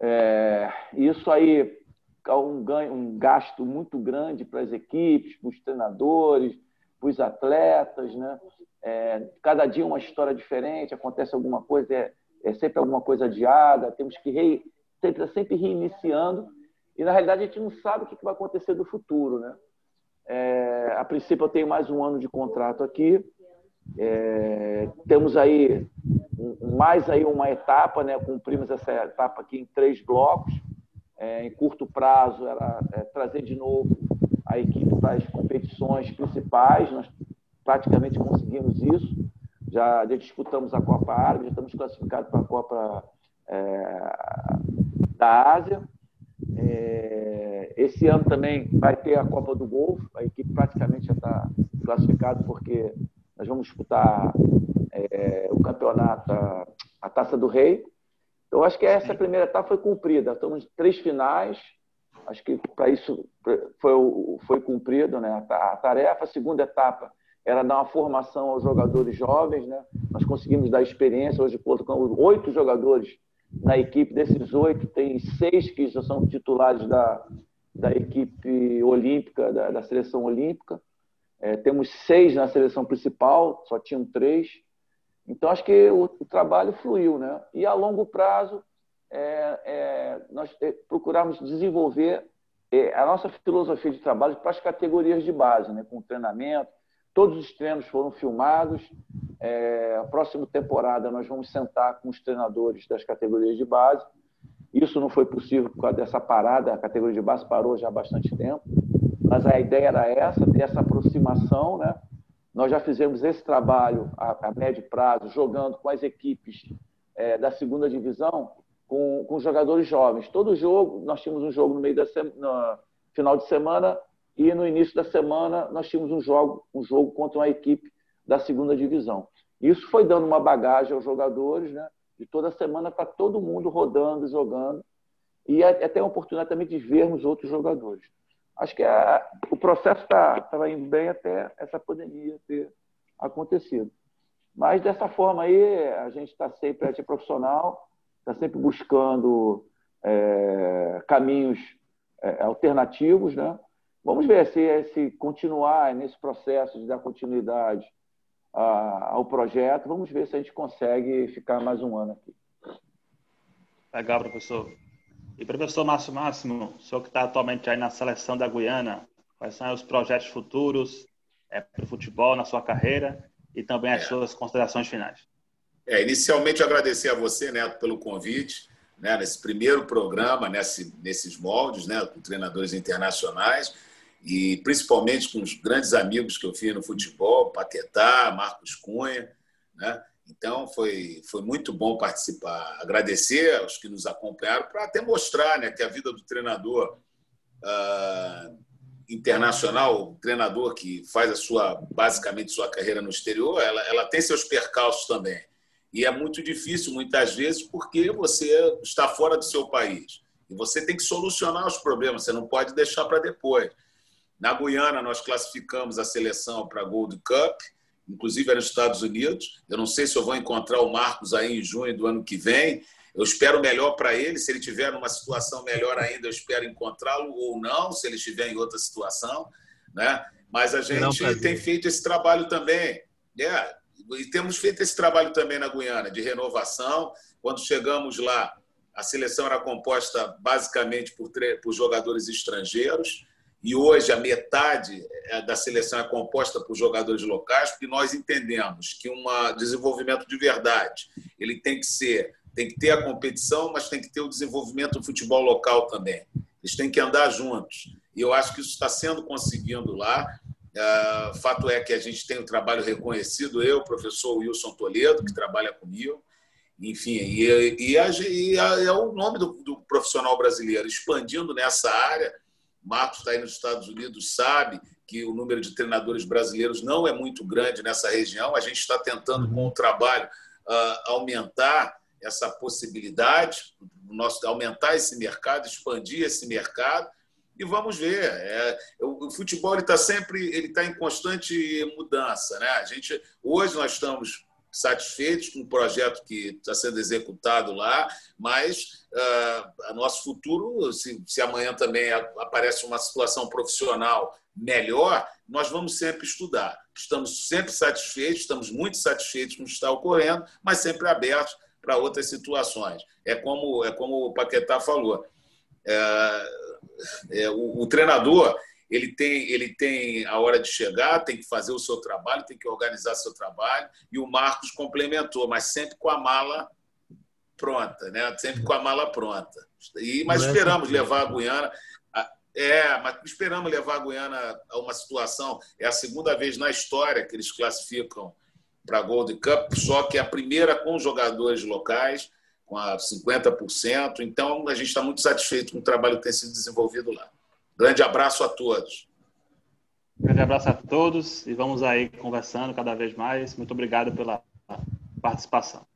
É, isso aí é um, ganho, um gasto muito grande para as equipes, para os treinadores, para os atletas. Né? É, cada dia uma história diferente, acontece alguma coisa, é, é sempre alguma coisa adiada, temos que re, sempre, sempre reiniciando. E, na realidade, a gente não sabe o que vai acontecer do futuro. Né? É, a princípio, eu tenho mais um ano de contrato aqui. É, temos aí mais aí uma etapa, né? cumprimos essa etapa aqui em três blocos. É, em curto prazo, era é, trazer de novo a equipe para as competições principais. Nós praticamente conseguimos isso. Já, já disputamos a Copa Árabe, já estamos classificados para a Copa é, da Ásia. É, esse ano também vai ter a Copa do Golfo, a equipe praticamente já está classificada porque nós vamos disputar é, o campeonato, a, a, Taça do Rei. Então, acho que essa primeira etapa foi cumprida. Estamos em três finais. Acho que para isso foi, foi cumprido né, a, a tarefa. A segunda etapa era dar uma formação aos jogadores jovens. Né? Nós conseguimos dar experiência. Hoje, colocamos oito jogadores na equipe. Desses oito, tem seis que já são titulares da, da equipe olímpica, da, da seleção olímpica. É, temos seis na seleção principal, só tinham três. Então, acho que o, o trabalho fluiu. Né? E a longo prazo, é, é, nós é, procuramos desenvolver é, a nossa filosofia de trabalho para as categorias de base, né? com treinamento. Todos os treinos foram filmados. É, a próxima temporada, nós vamos sentar com os treinadores das categorias de base. Isso não foi possível por causa dessa parada, a categoria de base parou já há bastante tempo mas a ideia era essa, ter essa aproximação, né? Nós já fizemos esse trabalho a, a médio prazo, jogando com as equipes é, da segunda divisão, com, com jogadores jovens. Todo jogo, nós tínhamos um jogo no meio da semana, final de semana, e no início da semana nós tínhamos um jogo, um jogo contra uma equipe da segunda divisão. Isso foi dando uma bagagem aos jogadores, né? De toda semana para todo mundo rodando, jogando, e até uma oportunidade também de vermos outros jogadores acho que a, o processo estava tá, indo bem até essa pandemia ter acontecido. Mas dessa forma aí, a gente está sempre profissional, está sempre buscando é, caminhos é, alternativos, né? Vamos ver se, se continuar nesse processo de dar continuidade a, ao projeto, vamos ver se a gente consegue ficar mais um ano aqui. Legal, professor. E professor Márcio Máximo, o senhor que está atualmente aí na seleção da Guiana, quais são os projetos futuros é, para o futebol na sua carreira e também as é. suas considerações finais? É, inicialmente agradecer a você, Neto, pelo convite, né, nesse primeiro programa, nesse, nesses moldes, né, com treinadores internacionais e principalmente com os grandes amigos que eu fiz no futebol, Paquetá, Marcos Cunha, né? Então, foi, foi muito bom participar. Agradecer aos que nos acompanharam para até mostrar né, que a vida do treinador uh, internacional, treinador que faz a sua, basicamente, sua carreira no exterior, ela, ela tem seus percalços também. E é muito difícil, muitas vezes, porque você está fora do seu país. E você tem que solucionar os problemas, você não pode deixar para depois. Na Guiana, nós classificamos a seleção para a Gold Cup, inclusive era nos Estados Unidos. Eu não sei se eu vou encontrar o Marcos aí em junho do ano que vem. Eu espero melhor para ele. Se ele tiver numa situação melhor ainda, eu espero encontrá-lo ou não, se ele estiver em outra situação. Né? Mas a gente não, tem feito esse trabalho também. É, e temos feito esse trabalho também na Guiana, de renovação. Quando chegamos lá, a seleção era composta basicamente por, por jogadores estrangeiros e hoje a metade é, da seleção é composta por jogadores locais, porque nós entendemos que um desenvolvimento de verdade ele tem que ser, tem que ter a competição, mas tem que ter o desenvolvimento do futebol local também. Eles têm que andar juntos. E eu acho que isso está sendo conseguindo lá. Uh, fato é que a gente tem um trabalho reconhecido, eu, o professor Wilson Toledo, que trabalha comigo, enfim, e, e, e, e é o nome do, do profissional brasileiro expandindo nessa área Marcos está aí nos Estados Unidos, sabe que o número de treinadores brasileiros não é muito grande nessa região. A gente está tentando, com o trabalho, uh, aumentar essa possibilidade, nosso, aumentar esse mercado, expandir esse mercado. E vamos ver. É, o, futebol está sempre ele está em constante mudança. Né? A gente, hoje nós estamos satisfeitos com o projeto que está sendo executado lá, mas uh, nosso futuro, se, se amanhã também aparece uma situação profissional melhor, nós vamos sempre estudar. Estamos sempre satisfeitos, estamos muito satisfeitos com o que está ocorrendo, mas sempre abertos para outras situações. É como, é como o Paquetá falou. É, é, o, o treinador ele tem, ele tem a hora de chegar, tem que fazer o seu trabalho, tem que organizar seu trabalho, e o Marcos complementou, mas sempre com a mala pronta, né? Sempre com a mala pronta. E, mas é esperamos levar a Guiana. É, mas esperamos levar a Guiana a uma situação. É a segunda vez na história que eles classificam para a Gold Cup, só que é a primeira com jogadores locais, com a 50%. Então, a gente está muito satisfeito com o trabalho que tem sido desenvolvido lá. Grande abraço a todos. Grande abraço a todos e vamos aí conversando cada vez mais. Muito obrigado pela participação.